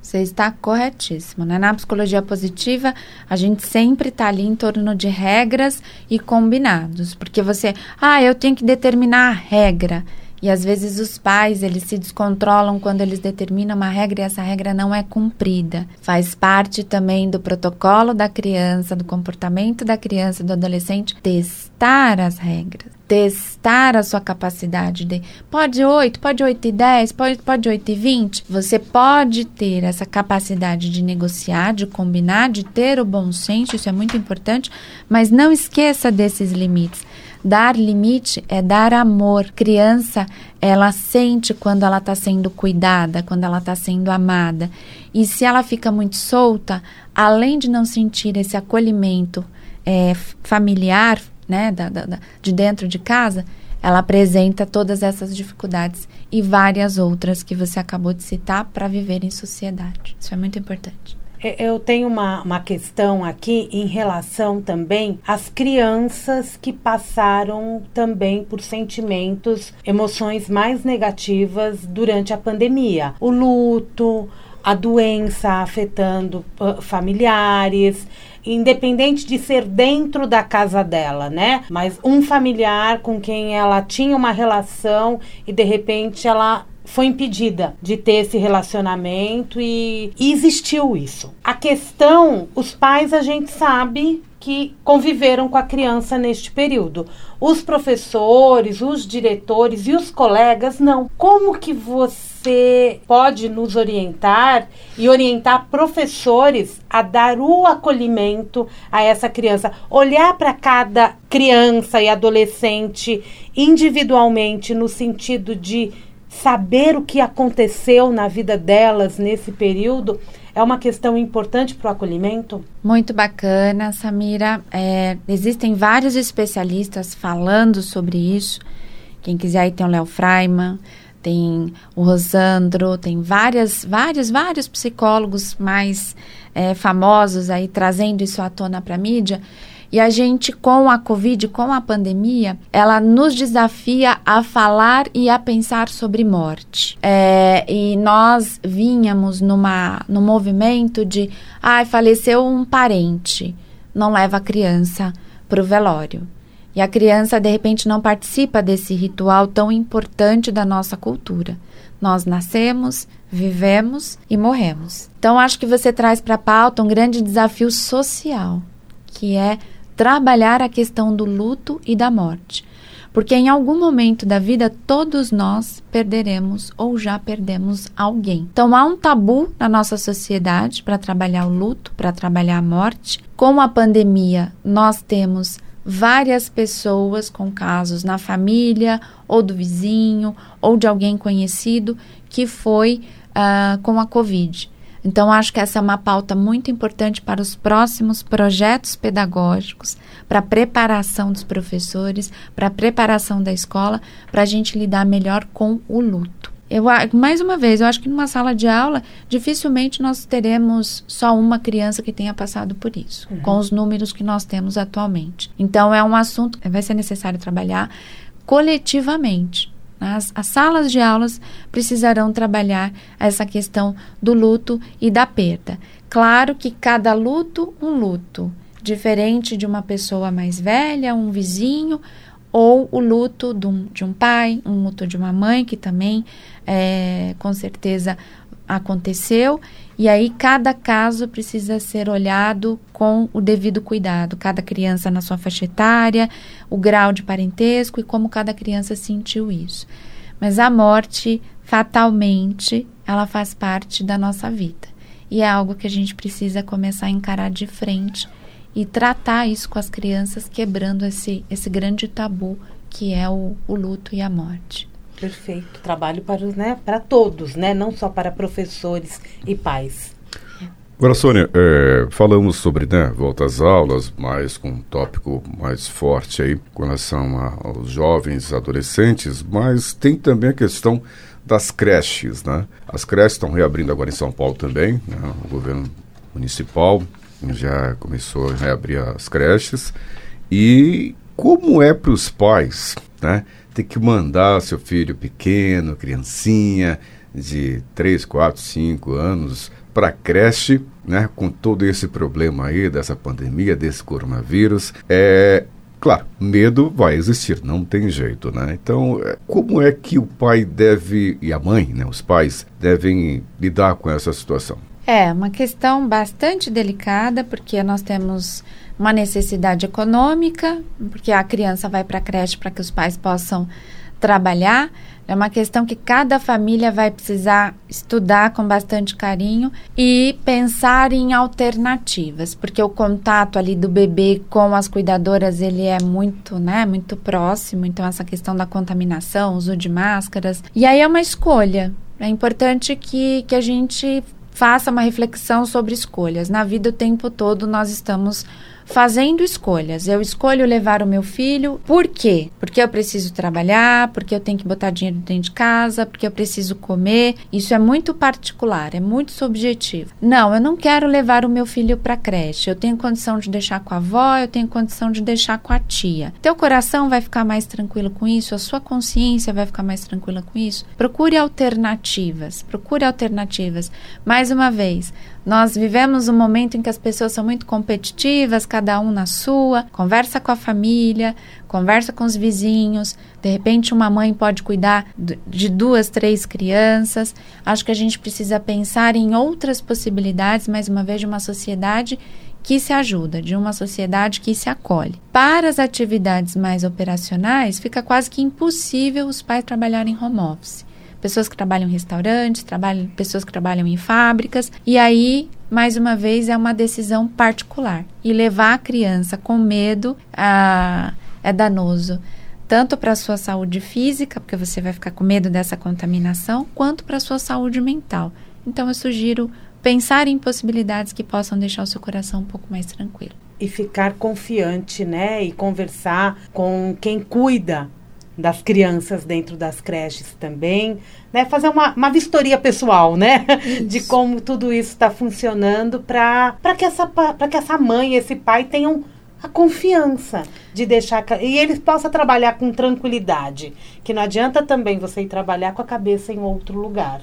Você está corretíssimo. Né? Na psicologia positiva, a gente sempre está ali em torno de regras e combinados. Porque você, ah, eu tenho que determinar a regra. E às vezes os pais, eles se descontrolam quando eles determinam uma regra e essa regra não é cumprida. Faz parte também do protocolo da criança, do comportamento da criança, do adolescente, testar as regras testar a sua capacidade de pode 8, pode 8 e 10, pode, pode 8 e 20. Você pode ter essa capacidade de negociar, de combinar, de ter o bom senso, isso é muito importante, mas não esqueça desses limites. Dar limite é dar amor. Criança, ela sente quando ela está sendo cuidada, quando ela está sendo amada. E se ela fica muito solta, além de não sentir esse acolhimento é, familiar, né, da, da, de dentro de casa, ela apresenta todas essas dificuldades e várias outras que você acabou de citar para viver em sociedade. Isso é muito importante. É, eu tenho uma, uma questão aqui em relação também às crianças que passaram também por sentimentos, emoções mais negativas durante a pandemia. O luto, a doença afetando uh, familiares independente de ser dentro da casa dela, né? Mas um familiar com quem ela tinha uma relação e de repente ela foi impedida de ter esse relacionamento e, e existiu isso. A questão, os pais a gente sabe que conviveram com a criança neste período. Os professores, os diretores e os colegas não. Como que você pode nos orientar e orientar professores a dar o acolhimento a essa criança? Olhar para cada criança e adolescente individualmente no sentido de saber o que aconteceu na vida delas nesse período é uma questão importante para o acolhimento? Muito bacana, Samira. É, existem vários especialistas falando sobre isso. Quem quiser aí tem o Léo Freiman, tem o Rosandro, tem várias, vários, vários psicólogos mais é, famosos aí trazendo isso à tona para a mídia. E a gente, com a Covid, com a pandemia, ela nos desafia a falar e a pensar sobre morte. É, e nós vínhamos numa, num movimento de, ai, ah, faleceu um parente, não leva a criança para o velório. E a criança, de repente, não participa desse ritual tão importante da nossa cultura. Nós nascemos, vivemos e morremos. Então, acho que você traz para a pauta um grande desafio social, que é trabalhar a questão do luto e da morte. Porque em algum momento da vida todos nós perderemos ou já perdemos alguém. Então há um tabu na nossa sociedade para trabalhar o luto, para trabalhar a morte. Com a pandemia, nós temos várias pessoas com casos na família, ou do vizinho, ou de alguém conhecido que foi uh, com a Covid. Então, acho que essa é uma pauta muito importante para os próximos projetos pedagógicos, para a preparação dos professores, para a preparação da escola, para a gente lidar melhor com o luto. Eu, mais uma vez, eu acho que numa sala de aula, dificilmente nós teremos só uma criança que tenha passado por isso, uhum. com os números que nós temos atualmente. Então, é um assunto que vai ser necessário trabalhar coletivamente. As, as, salas de aulas precisarão trabalhar essa questão do luto e da perda. Claro que cada luto, um luto, diferente de uma pessoa mais velha, um vizinho, ou o luto de um, de um pai, um luto de uma mãe, que também é, com certeza aconteceu e aí cada caso precisa ser olhado com o devido cuidado, cada criança na sua faixa etária, o grau de parentesco e como cada criança sentiu isso. Mas a morte, fatalmente, ela faz parte da nossa vida. E é algo que a gente precisa começar a encarar de frente e tratar isso com as crianças, quebrando esse, esse grande tabu que é o, o luto e a morte. Perfeito. Trabalho para, né, para todos, né? não só para professores e pais. Agora, Sônia, é, falamos sobre né, volta às aulas, mas com um tópico mais forte aí com relação a, aos jovens, adolescentes, mas tem também a questão das creches, né? As creches estão reabrindo agora em São Paulo também, né? o governo municipal já começou a reabrir as creches. E como é para os pais, né? Ter que mandar seu filho pequeno, criancinha, de 3, 4, 5 anos, para creche, né, com todo esse problema aí dessa pandemia, desse coronavírus, é Claro, medo vai existir, não tem jeito, né? Então, é, como é que o pai deve, e a mãe, né, os pais, devem lidar com essa situação? É, uma questão bastante delicada, porque nós temos uma necessidade econômica, porque a criança vai para a creche para que os pais possam trabalhar, é uma questão que cada família vai precisar estudar com bastante carinho e pensar em alternativas, porque o contato ali do bebê com as cuidadoras ele é muito, né, muito próximo. Então essa questão da contaminação, uso de máscaras, e aí é uma escolha. É importante que, que a gente faça uma reflexão sobre escolhas. Na vida o tempo todo nós estamos fazendo escolhas. Eu escolho levar o meu filho, por quê? Porque eu preciso trabalhar, porque eu tenho que botar dinheiro dentro de casa, porque eu preciso comer. Isso é muito particular, é muito subjetivo. Não, eu não quero levar o meu filho para creche. Eu tenho condição de deixar com a avó, eu tenho condição de deixar com a tia. Teu coração vai ficar mais tranquilo com isso, a sua consciência vai ficar mais tranquila com isso. Procure alternativas, procure alternativas. Mais uma vez, nós vivemos um momento em que as pessoas são muito competitivas, cada um na sua, conversa com a família, conversa com os vizinhos. De repente, uma mãe pode cuidar de duas, três crianças. Acho que a gente precisa pensar em outras possibilidades, mais uma vez, de uma sociedade que se ajuda, de uma sociedade que se acolhe. Para as atividades mais operacionais, fica quase que impossível os pais trabalharem home office pessoas que trabalham em restaurantes, trabalham, pessoas que trabalham em fábricas. E aí, mais uma vez, é uma decisão particular. E levar a criança com medo ah, é danoso. Tanto para a sua saúde física, porque você vai ficar com medo dessa contaminação, quanto para a sua saúde mental. Então, eu sugiro pensar em possibilidades que possam deixar o seu coração um pouco mais tranquilo. E ficar confiante, né? E conversar com quem cuida das crianças dentro das creches também, né? Fazer uma, uma vistoria pessoal, né? Isso. De como tudo isso está funcionando para que essa para que essa mãe, esse pai tenham a confiança de deixar e eles possam trabalhar com tranquilidade, que não adianta também você ir trabalhar com a cabeça em outro lugar.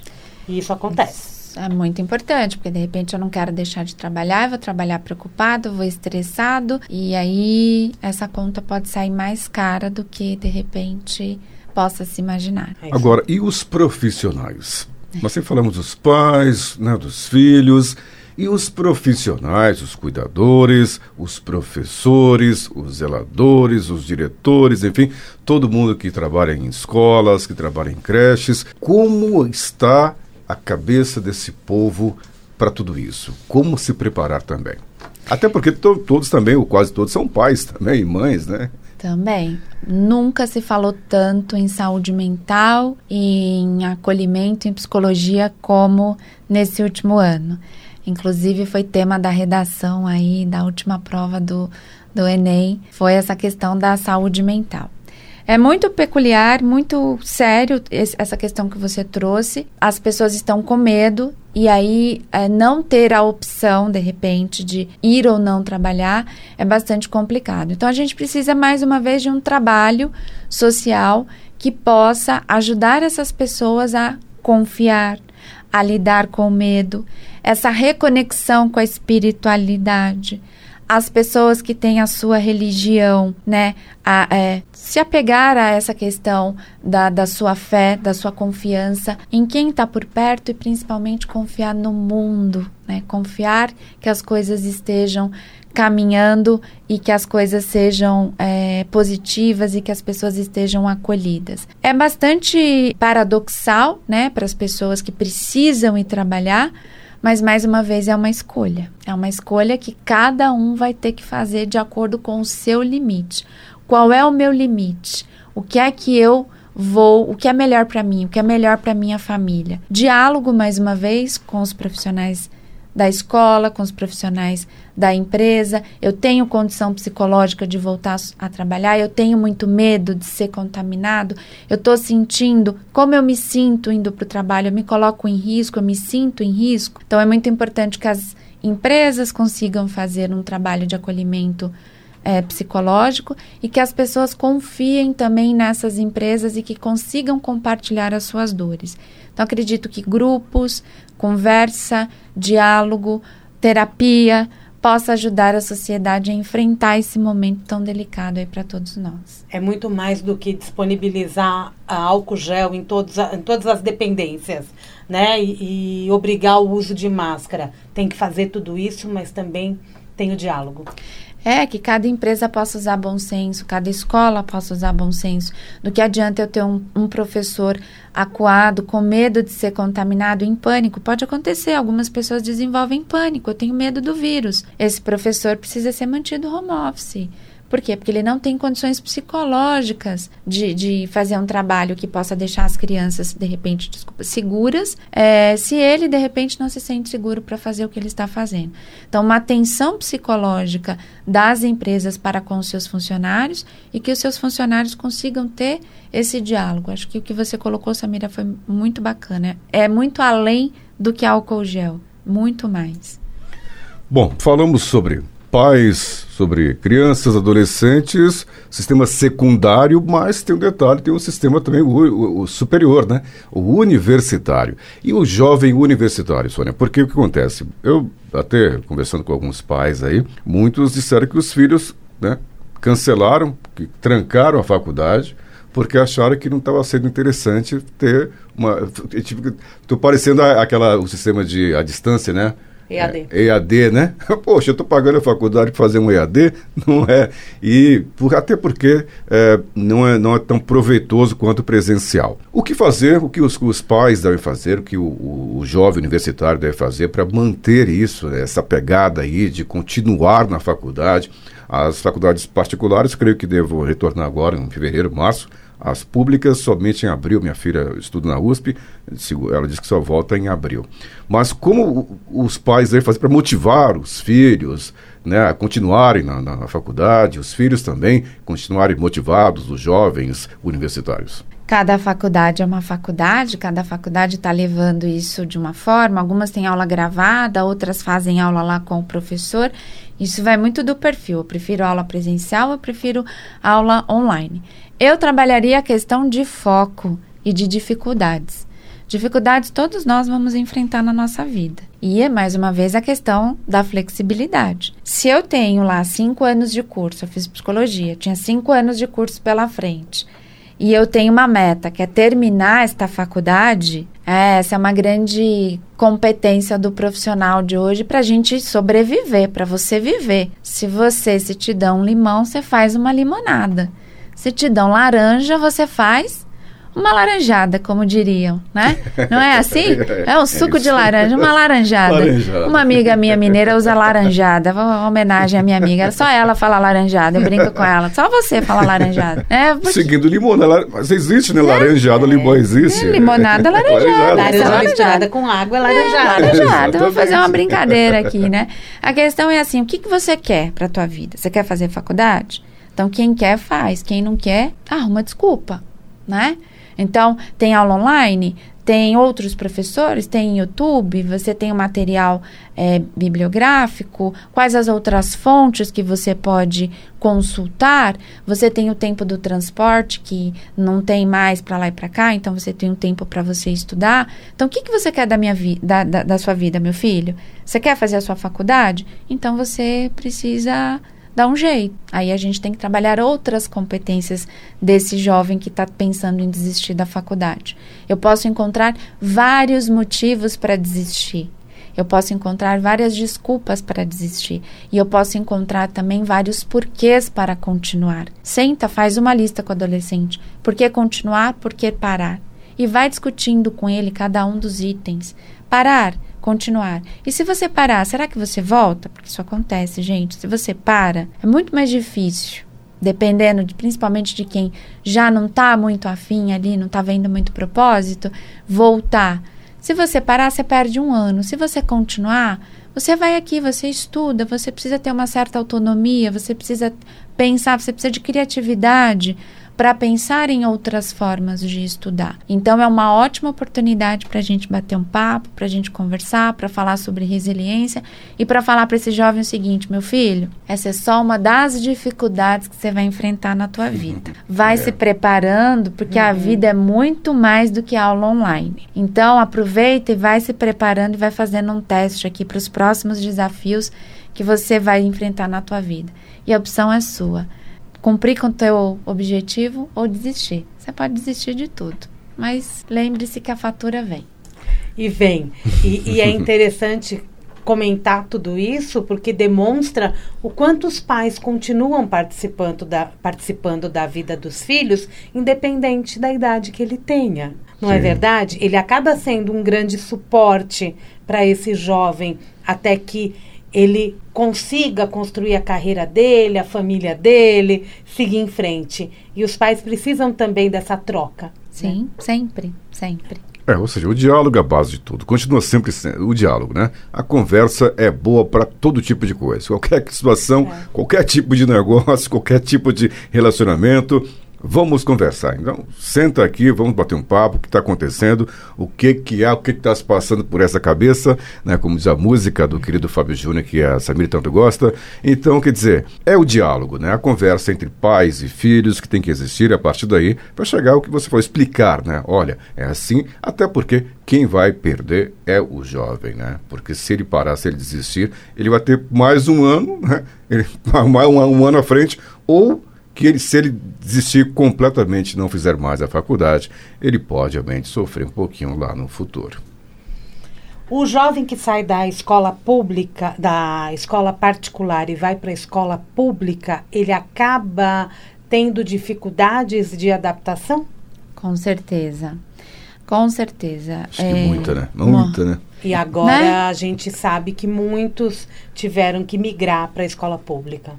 E isso acontece. Isso é muito importante, porque de repente eu não quero deixar de trabalhar, eu vou trabalhar preocupado, vou estressado, e aí essa conta pode sair mais cara do que de repente possa se imaginar. É Agora, e os profissionais? Nós sempre falamos dos pais, né, dos filhos, e os profissionais, os cuidadores, os professores, os zeladores, os diretores, enfim, todo mundo que trabalha em escolas, que trabalha em creches, como está a cabeça desse povo para tudo isso? Como se preparar também? Até porque to todos também, ou quase todos, são pais também, e mães, né? Também. Nunca se falou tanto em saúde mental, em acolhimento, em psicologia como nesse último ano. Inclusive foi tema da redação aí da última prova do, do Enem, foi essa questão da saúde mental. É muito peculiar, muito sério essa questão que você trouxe. As pessoas estão com medo e aí é, não ter a opção, de repente, de ir ou não trabalhar é bastante complicado. Então a gente precisa mais uma vez de um trabalho social que possa ajudar essas pessoas a confiar, a lidar com o medo, essa reconexão com a espiritualidade as pessoas que têm a sua religião, né, a, é, se apegar a essa questão da, da sua fé, da sua confiança em quem está por perto e principalmente confiar no mundo, né, confiar que as coisas estejam caminhando e que as coisas sejam é, positivas e que as pessoas estejam acolhidas. É bastante paradoxal, né, para as pessoas que precisam ir trabalhar, mas mais uma vez é uma escolha. É uma escolha que cada um vai ter que fazer de acordo com o seu limite. Qual é o meu limite? O que é que eu vou, o que é melhor para mim, o que é melhor para minha família? Diálogo mais uma vez com os profissionais da escola, com os profissionais da empresa, eu tenho condição psicológica de voltar a trabalhar, eu tenho muito medo de ser contaminado, eu estou sentindo como eu me sinto indo para o trabalho, eu me coloco em risco, eu me sinto em risco. Então é muito importante que as empresas consigam fazer um trabalho de acolhimento é, psicológico e que as pessoas confiem também nessas empresas e que consigam compartilhar as suas dores. Então, acredito que grupos, conversa, diálogo, terapia possa ajudar a sociedade a enfrentar esse momento tão delicado aí para todos nós. É muito mais do que disponibilizar álcool gel em, todos em todas as dependências, né? E, e obrigar o uso de máscara. Tem que fazer tudo isso, mas também tem o diálogo. É, que cada empresa possa usar bom senso, cada escola possa usar bom senso. Do que adianta eu ter um, um, professor acuado, com medo de ser contaminado, em pânico? Pode acontecer, algumas pessoas desenvolvem pânico, eu tenho medo do vírus. Esse professor precisa ser mantido home office. Por quê? Porque ele não tem condições psicológicas de, de fazer um trabalho que possa deixar as crianças, de repente, desculpa, seguras, é, se ele, de repente, não se sente seguro para fazer o que ele está fazendo. Então, uma atenção psicológica das empresas para com os seus funcionários e que os seus funcionários consigam ter esse diálogo. Acho que o que você colocou, Samira, foi muito bacana. É muito além do que álcool gel, muito mais. Bom, falamos sobre pais, sobre crianças, adolescentes, sistema secundário, mas tem um detalhe, tem um sistema também o, o, o, superior, né? O universitário. E o jovem universitário, Sônia, porque o que acontece? Eu, até conversando com alguns pais aí, muitos disseram que os filhos, né, cancelaram, que trancaram a faculdade, porque acharam que não estava sendo interessante ter uma... Estou parecendo aquela, o sistema de a distância, né? EAD. É, EAD, né? Poxa, eu estou pagando a faculdade para fazer um EAD, não é? E por, até porque é, não, é, não é tão proveitoso quanto presencial. O que fazer, o que os, os pais devem fazer, o que o, o, o jovem universitário deve fazer para manter isso, essa pegada aí de continuar na faculdade? As faculdades particulares, creio que devo retornar agora em fevereiro, março, as públicas somente em abril. Minha filha estuda na USP, ela diz que só volta em abril. Mas como os pais devem fazer para motivar os filhos né, a continuarem na, na faculdade, os filhos também continuarem motivados, os jovens universitários? Cada faculdade é uma faculdade, cada faculdade está levando isso de uma forma. Algumas têm aula gravada, outras fazem aula lá com o professor. Isso vai muito do perfil. Eu prefiro aula presencial, eu prefiro aula online. Eu trabalharia a questão de foco e de dificuldades. Dificuldades todos nós vamos enfrentar na nossa vida. E é mais uma vez a questão da flexibilidade. Se eu tenho lá cinco anos de curso, eu fiz psicologia, tinha cinco anos de curso pela frente, e eu tenho uma meta que é terminar esta faculdade, é, essa é uma grande competência do profissional de hoje para a gente sobreviver, para você viver. Se você se te dá um limão, você faz uma limonada. Se te dão laranja, você faz uma laranjada, como diriam, né? Não é assim? É um suco de laranja, uma laranjada. laranjada. Uma amiga minha mineira usa laranjada. Uma homenagem à minha amiga. Só ela fala laranjada, eu brinco com ela. Só você fala laranjada. É, porque... Seguindo limonada. Mas existe, né? Laranjada, é, limão existe. É, limonada laranjada. Laranja misturada com água, laranjada. É, laranjada. Vou fazer uma brincadeira aqui, né? A questão é assim, o que, que você quer para tua vida? Você quer fazer faculdade? Então, quem quer, faz. Quem não quer, arruma desculpa, né? Então, tem aula online, tem outros professores, tem YouTube, você tem o material é, bibliográfico, quais as outras fontes que você pode consultar. Você tem o tempo do transporte, que não tem mais para lá e para cá, então você tem um tempo para você estudar. Então, o que, que você quer da, minha da, da, da sua vida, meu filho? Você quer fazer a sua faculdade? Então, você precisa dá um jeito. Aí a gente tem que trabalhar outras competências desse jovem que está pensando em desistir da faculdade. Eu posso encontrar vários motivos para desistir. Eu posso encontrar várias desculpas para desistir. E eu posso encontrar também vários porquês para continuar. Senta, faz uma lista com o adolescente. Por que continuar? Por que parar? E vai discutindo com ele cada um dos itens. Parar continuar. E se você parar, será que você volta? Porque isso acontece, gente. Se você para, é muito mais difícil. Dependendo de, principalmente de quem já não está muito afim ali, não está vendo muito propósito, voltar. Se você parar, você perde um ano. Se você continuar, Você vai aqui, você estuda, você precisa ter uma certa autonomia, você precisa pensar, você precisa de criatividade para pensar em outras formas de estudar. Então, é uma ótima oportunidade para a gente bater um papo, para a gente conversar, para falar sobre resiliência e para falar para esse jovem o seguinte: meu filho, essa é só uma das dificuldades que você vai enfrentar na tua vida. Vai é. se preparando, porque uhum. a vida é muito mais do que aula online. Então, aproveita e vai se preparando e vai fazendo um teste aqui para os próximos desafios que você vai enfrentar na tua vida. E a opção é sua cumprir com o teu objetivo ou desistir. Você pode desistir de tudo, mas lembre-se que a fatura vem. E vem. E, e é interessante comentar tudo isso porque demonstra o quanto os pais continuam participando da, participando da vida dos filhos, independente da idade que ele tenha. Não é Sim. é verdade? Ele acaba sendo um grande suporte para esse jovem até que ele consiga construir a carreira dele, a família dele, seguir em frente. E os pais precisam também dessa troca. Né? Sim, né? sempre, sempre. É, ou seja, o diálogo é a base de tudo. Continua sempre sendo o diálogo, né? A conversa é boa para todo tipo de coisa. Qualquer situação, é. qualquer tipo de negócio, qualquer tipo de relacionamento Vamos conversar. Então, senta aqui, vamos bater um papo, o que está acontecendo, o que que há, o que está se passando por essa cabeça, né? Como diz a música do querido Fábio Júnior, que a Samir tanto gosta. Então, quer dizer, é o diálogo, né? A conversa entre pais e filhos que tem que existir a partir daí para chegar ao que você for explicar, né? Olha, é assim, até porque quem vai perder é o jovem, né? Porque se ele parar, se ele desistir, ele vai ter mais um ano, né? Ele, um, um ano à frente, ou que ele, se ele desistir completamente e não fizer mais a faculdade, ele pode realmente sofrer um pouquinho lá no futuro. O jovem que sai da escola pública, da escola particular e vai para a escola pública, ele acaba tendo dificuldades de adaptação? Com certeza. Com certeza. Acho é... que muita, né? Muita, né? E agora né? a gente sabe que muitos tiveram que migrar para a escola pública.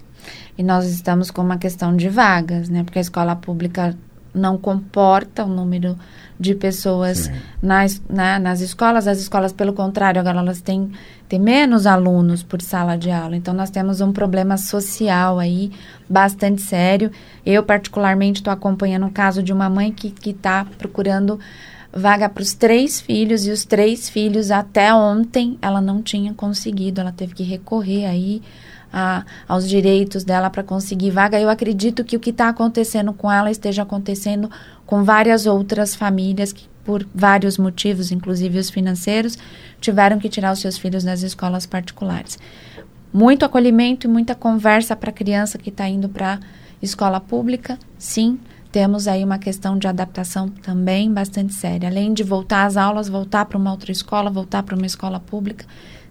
E nós estamos com uma questão de vagas, né? Porque a escola pública não comporta o número de pessoas nas, né, nas escolas. As escolas, pelo contrário, agora elas têm, têm menos alunos por sala de aula. Então, nós temos um problema social aí bastante sério. Eu, particularmente, estou acompanhando um caso de uma mãe que está procurando vaga para os três filhos e os três filhos até ontem ela não tinha conseguido, ela teve que recorrer aí a, aos direitos dela para conseguir vaga. Eu acredito que o que está acontecendo com ela esteja acontecendo com várias outras famílias que, por vários motivos, inclusive os financeiros, tiveram que tirar os seus filhos das escolas particulares. Muito acolhimento e muita conversa para a criança que está indo para escola pública, sim. Temos aí uma questão de adaptação também bastante séria. Além de voltar às aulas, voltar para uma outra escola, voltar para uma escola pública,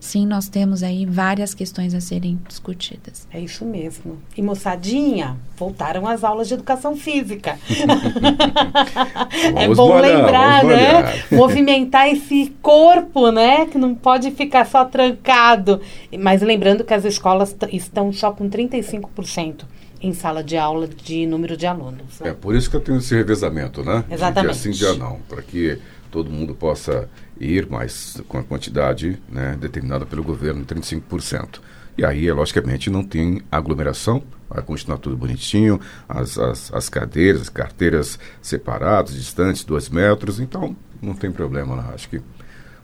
sim, nós temos aí várias questões a serem discutidas. É isso mesmo. E moçadinha, voltaram às aulas de educação física. é bom lembrar, né? Movimentar esse corpo, né? Que não pode ficar só trancado. Mas lembrando que as escolas estão só com 35% em sala de aula de número de alunos. Né? É por isso que eu tenho esse revezamento, né? Exatamente. De dia sim, dia não, para que todo mundo possa ir, mas com a quantidade né, determinada pelo governo, 35%. E aí, logicamente, não tem aglomeração, vai continuar tudo bonitinho, as, as, as cadeiras, as carteiras separadas, distantes, dois metros, então não tem problema, né? acho que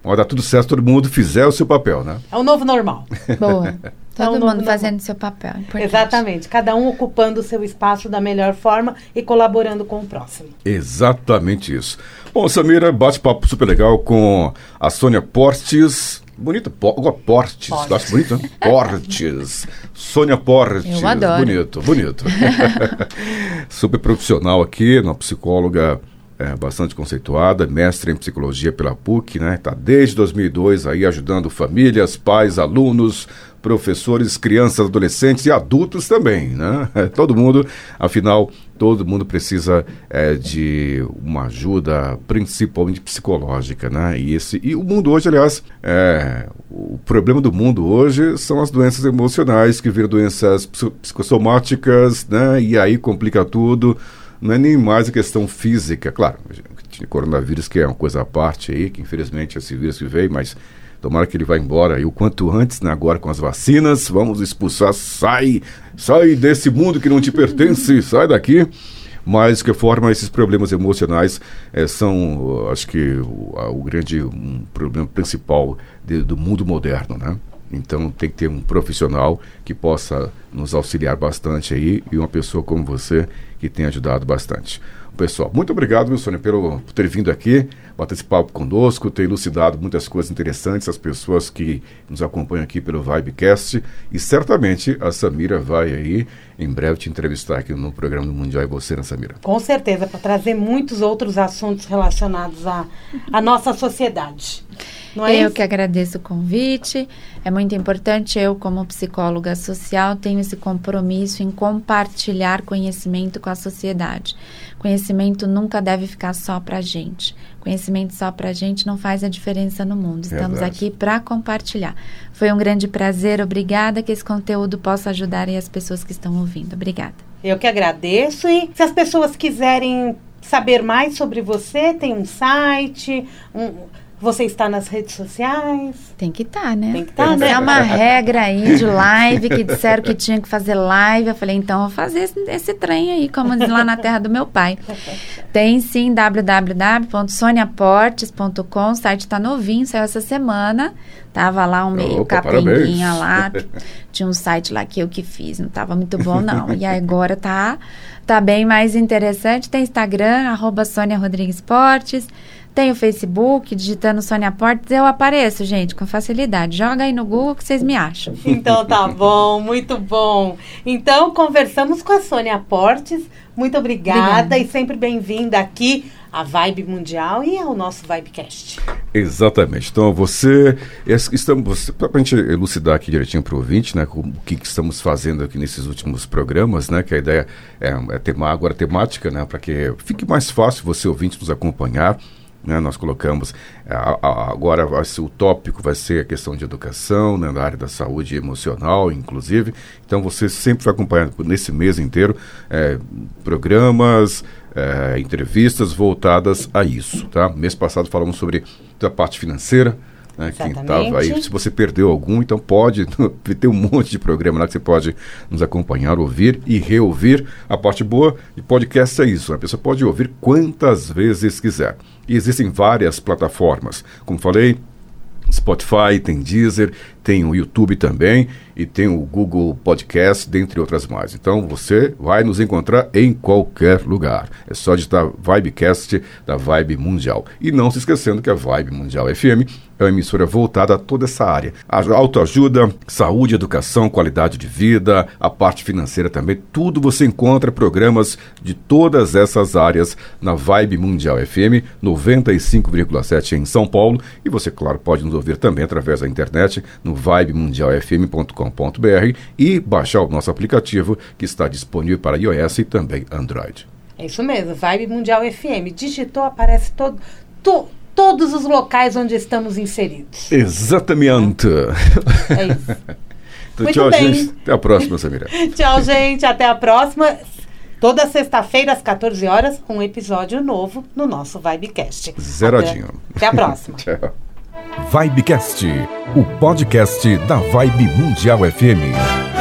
vai dar tudo certo, todo mundo fizer o seu papel, né? É o novo normal. Boa. Todo é mundo fazendo seu papel. Importante. Exatamente. Cada um ocupando o seu espaço da melhor forma e colaborando com o próximo. Exatamente isso. Bom, Samira, bate-papo super legal com a Sônia Portes. Bonito, po Portes, Portes. acho bonito, né? Portes. Sônia Portes. Eu adoro. Bonito, bonito. super profissional aqui, uma psicóloga é, bastante conceituada, mestre em psicologia pela PUC, né? Está desde 2002 aí ajudando famílias, pais, alunos, professores, crianças, adolescentes e adultos também, né? Todo mundo, afinal, todo mundo precisa é, de uma ajuda, principalmente psicológica, né? E, esse, e o mundo hoje, aliás, é, o problema do mundo hoje são as doenças emocionais, que viram doenças psicossomáticas, né? E aí complica tudo não é nem mais a questão física, claro, coronavírus que é uma coisa à parte aí, que infelizmente esse vírus que veio, mas Tomara que ele vá embora e o quanto antes, né? agora com as vacinas. Vamos expulsar, sai, sai desse mundo que não te pertence, sai daqui. Mas, de que forma, esses problemas emocionais é, são, acho que, o, o grande um problema principal de, do mundo moderno, né? Então tem que ter um profissional que possa nos auxiliar bastante aí e uma pessoa como você que tem ajudado bastante. Pessoal, muito obrigado, meu Sônia, pelo, por ter vindo aqui, bater esse papo conosco, ter elucidado muitas coisas interessantes, as pessoas que nos acompanham aqui pelo Vibecast. E certamente a Samira vai aí, em breve, te entrevistar aqui no programa do Mundial e você, né, Samira? Com certeza, para trazer muitos outros assuntos relacionados à, à nossa sociedade. Não é eu isso? que agradeço o convite. É muito importante, eu, como psicóloga social, tenho esse compromisso em compartilhar conhecimento com a sociedade. Conhecimento nunca deve ficar só para a gente. Conhecimento só para a gente não faz a diferença no mundo. Estamos Verdade. aqui para compartilhar. Foi um grande prazer. Obrigada que esse conteúdo possa ajudar as pessoas que estão ouvindo. Obrigada. Eu que agradeço. E se as pessoas quiserem saber mais sobre você, tem um site, um você está nas redes sociais? Tem que estar, tá, né? Tem que estar, tá, né? É uma regra aí de live que disseram que tinha que fazer live. Eu falei, então vou fazer esse, esse trem aí, como diz lá na terra do meu pai. Tem sim www.soniaportes.com. O site está novinho, saiu essa semana. Tava lá um meio Opa, capenguinha lá. Tinha um site lá que eu que fiz, não tava muito bom não. E agora tá tá bem mais interessante. Tem Instagram, arroba Sônia Rodrigues Esportes. Tem o Facebook, digitando Sônia Portes, eu apareço, gente, com facilidade. Joga aí no Google que vocês me acham. Então tá bom, muito bom. Então conversamos com a Sônia Portes. Muito obrigada, obrigada. e sempre bem-vinda aqui à Vibe Mundial e ao nosso Vibecast. Exatamente. Então, você, estamos, para a gente elucidar aqui direitinho para o ouvinte, né, o que, que, estamos fazendo aqui nesses últimos programas, né, que a ideia é, é tema, agora temática, né, para que fique mais fácil você ouvinte nos acompanhar. Né, nós colocamos a, a, agora vai ser, o tópico vai ser a questão de educação né, na área da saúde emocional inclusive. Então você sempre vai acompanhar nesse mês inteiro é, programas é, entrevistas voltadas a isso tá? Mês passado falamos sobre a parte financeira né, quem tava aí, se você perdeu algum, então pode ter um monte de programa lá que você pode nos acompanhar, ouvir e reouvir. A parte boa de podcast é isso, a pessoa pode ouvir quantas vezes quiser. E existem várias plataformas. Como falei, Spotify, tem Deezer, tem o YouTube também e tem o Google Podcast, dentre outras mais. Então você vai nos encontrar em qualquer lugar. É só digitar Vibecast da Vibe Mundial. E não se esquecendo que a Vibe Mundial FM é uma emissora voltada a toda essa área. A autoajuda, saúde, educação, qualidade de vida, a parte financeira também, tudo você encontra programas de todas essas áreas na Vibe Mundial FM 95,7 em São Paulo e você, claro, pode nos ouvir também através da internet no vibemundialfm.com.br e baixar o nosso aplicativo que está disponível para iOS e também Android. É isso mesmo, Vibe Mundial FM. Digitou, aparece todo, to, todos os locais onde estamos inseridos. Exatamente. É isso. então, Muito tchau, bem. gente. Até a próxima, Samira. tchau, gente. Até a próxima. Toda sexta-feira, às 14 horas, um episódio novo no nosso Vibecast. Zeradinho. Até, até a próxima. tchau. Vibecast, o podcast da Vibe Mundial FM.